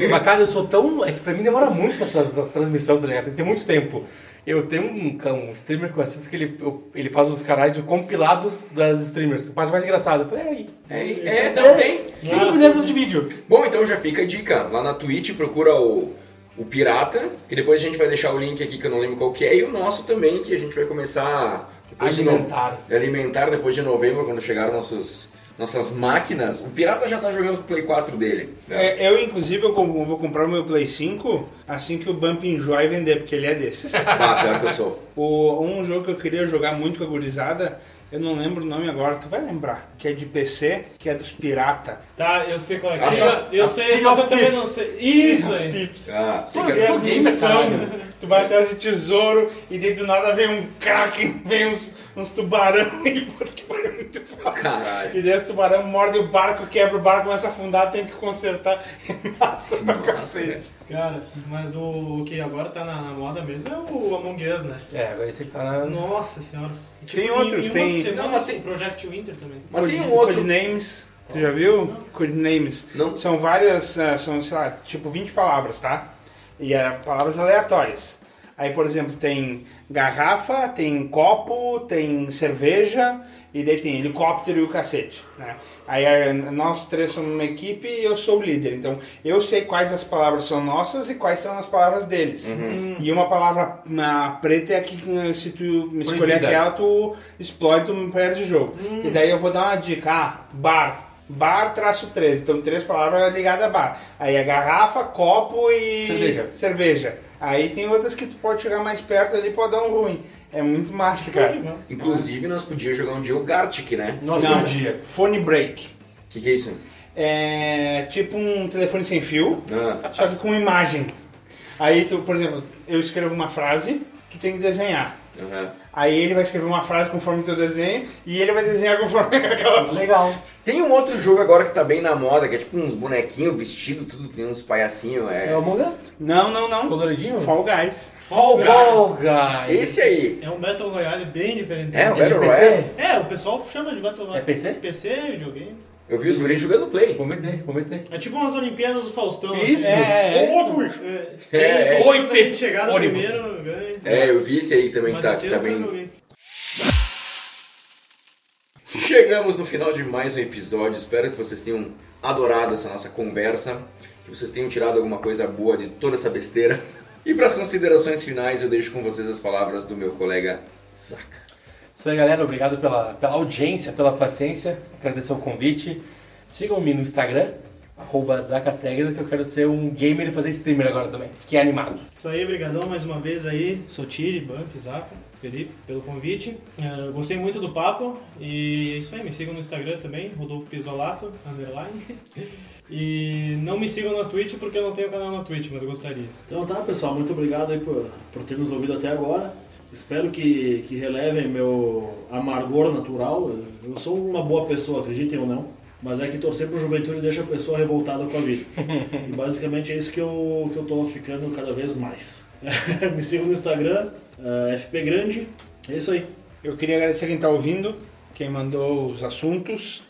Mas, cara, eu sou tão. É que pra mim demora muito essas, essas transmissões, tá ligado? Tem que ter muito tempo. Eu tenho um, um streamer que eu assisto que ele, ele faz os canais de compilados das streamers. A parte mais engraçada. Eu falei, é aí. É, é também. 5 minutos de vídeo. Bom, então já fica a dica. Lá na Twitch procura o, o Pirata, que depois a gente vai deixar o link aqui que eu não lembro qual que é, e o nosso também, que a gente vai começar depois de Alimentar. no- alimentar depois de novembro, quando chegar nossos, nossas máquinas. O Pirata já tá jogando com o Play 4 dele. É, eu, inclusive, eu vou comprar o meu Play 5 assim que o Bump enjoar e vender, porque ele é desses. Ah, pior que eu sou. O, um jogo que eu queria jogar muito com a gurizada, eu não lembro o nome agora, tu vai lembrar, que é de PC, que é dos pirata. Tá, eu sei qual é. A Eu, Sea- eu a sei, só que eu também não sei. Isso aí. Tips. Ah, Só fica- eu sou gamer, caralho. Tu vai atrás de tesouro e daí do nada vem um kraken, vem uns, uns tubarão e puta que pariu, muito foda. Caralho. E daí os tubarão mordem o barco, quebra o barco, começa a afundar, tem que consertar. Massa pra Massa, cacete. Cara, mas o que agora tá na, na moda mesmo é o Among Us, né? É, agora esse tá na. Nossa senhora. Tem em- outros, em uma tem- semana, Não, mas tem- o Project Winter também. Mas tem um outro. Codenames. Tu já viu? Codenames. Não. São várias, eh, são, sei lá, tipo 20 palavras, tá? E é palavras aleatórias. Aí, por exemplo, tem garrafa, tem copo, tem cerveja, e daí tem helicóptero e o cacete, né? Aí nós três somos uma equipe e eu sou o líder. Então, eu sei quais as palavras são nossas e quais são as palavras deles. E uma palavra preta é a que se tu escolher Proibida. aquela, tu explode, tu perde o jogo. E daí eu vou dar uma dica, ah, bar. Bar traço 13, então três palavras ligadas a bar. Aí é garrafa, copo e Cerveja. cerveja. Aí tem outras que tu pode chegar mais perto ali pode dar um ruim. É muito massa, cara. Inclusive, nós podíamos jogar um dia o Gartic, né? Não, dois dia. phone break. O que, que é isso? É tipo um telefone sem fio, Ah, só que com imagem. Aí tu, por exemplo, eu escrevo uma frase, tu tem que desenhar. Aham. Aí ele vai escrever uma frase conforme o teu desenho e ele vai desenhar conforme aquela Legal. Tem um outro jogo agora que tá bem na moda, que é tipo uns bonequinhos vestidos, tudo tem uns palhacinhos. É É... o Among Us? Não, não, não. Coloridinho? Fall Guys. Fall Fall Guys! Esse aí. É um Battle Royale bem diferente. É, um É Battle Royale. É, o pessoal chama de Battle Royale. É PC? PC, videogame. Eu vi os guris jogando Play. Vou meter. É tipo umas Olimpíadas do Faustão. Isso. assim. É, é. Ou outro bicho. É. Quem É, é. quem chegar no Ônibus. primeiro ganha. É, eu vi esse aí também que Mas tá, que tá bem. Chegamos no final de mais um episódio. Espero que vocês tenham adorado essa nossa conversa, que vocês tenham tirado alguma coisa boa de toda essa besteira. E para as considerações finais, eu deixo com vocês as palavras do meu colega Zaka. Isso aí, galera. Obrigado pela, pela audiência, pela paciência. Agradecer o convite. Sigam-me no Instagram, Arroba Zacategna, que eu quero ser um gamer e fazer streamer agora também. Fiquei animado. Isso aí, brigadão mais uma vez aí. Sotiri, Bump, Zaca, Felipe, pelo convite. Uh, gostei muito do papo e é isso aí, me sigam no Instagram também, Rodolfo Pisolato, underline. E não me sigam na Twitch porque eu não tenho canal na Twitch, mas eu gostaria. Então tá, pessoal, muito obrigado aí por, por ter nos ouvido até agora. Espero que, que relevem meu amargor natural. Eu sou uma boa pessoa, acreditem ou não. Mas é que torcer pro juventude deixa a pessoa revoltada com a vida. E basicamente é isso que eu, que eu tô ficando cada vez mais. Me sigam no Instagram, uh, FP Grande. É isso aí. Eu queria agradecer quem está ouvindo, quem mandou os assuntos.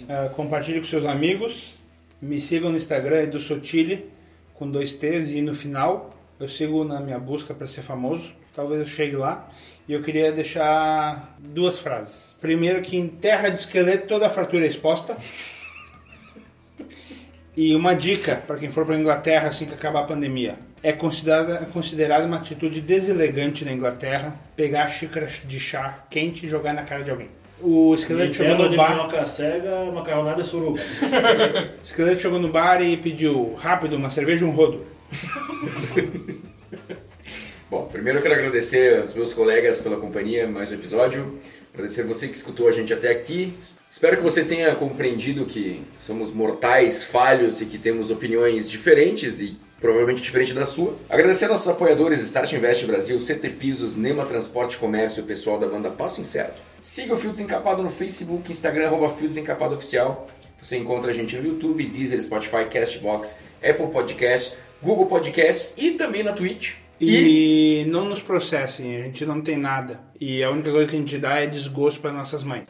Uh, compartilhe com seus amigos. Me sigam no Instagram, do Sotile, com dois T's e no final. Eu sigo na minha busca para ser famoso. Talvez eu chegue lá. E eu queria deixar duas frases. Primeiro que em terra de esqueleto toda fratura é exposta. E uma dica para quem for para a Inglaterra assim que acabar a pandemia. É considerada, considerada uma atitude deselegante na Inglaterra pegar a xícara de chá quente e jogar na cara de alguém. O esqueleto chegou no bar. minhoca cega, macarronada e suruba. O esqueleto chegou no bar e pediu rápido uma cerveja e um rodo. Bom, primeiro eu quero agradecer aos meus colegas pela companhia, mais um episódio. Agradecer você que escutou a gente até aqui. Espero que você tenha compreendido que somos mortais, falhos e que temos opiniões diferentes e provavelmente diferente da sua. Agradecer nossos apoiadores Start Invest Brasil, CT Pisos, Nema Transporte Comércio e o pessoal da banda Passo Incerto. Siga o Fio Desencapado no Facebook, Instagram, arroba Fio Desencapado Oficial. Você encontra a gente no YouTube, Deezer, Spotify, Castbox, Apple Podcasts, Google Podcasts e também na Twitch. E, não nos processem, a gente não tem nada. E a única coisa que a gente dá é desgosto para nossas mães.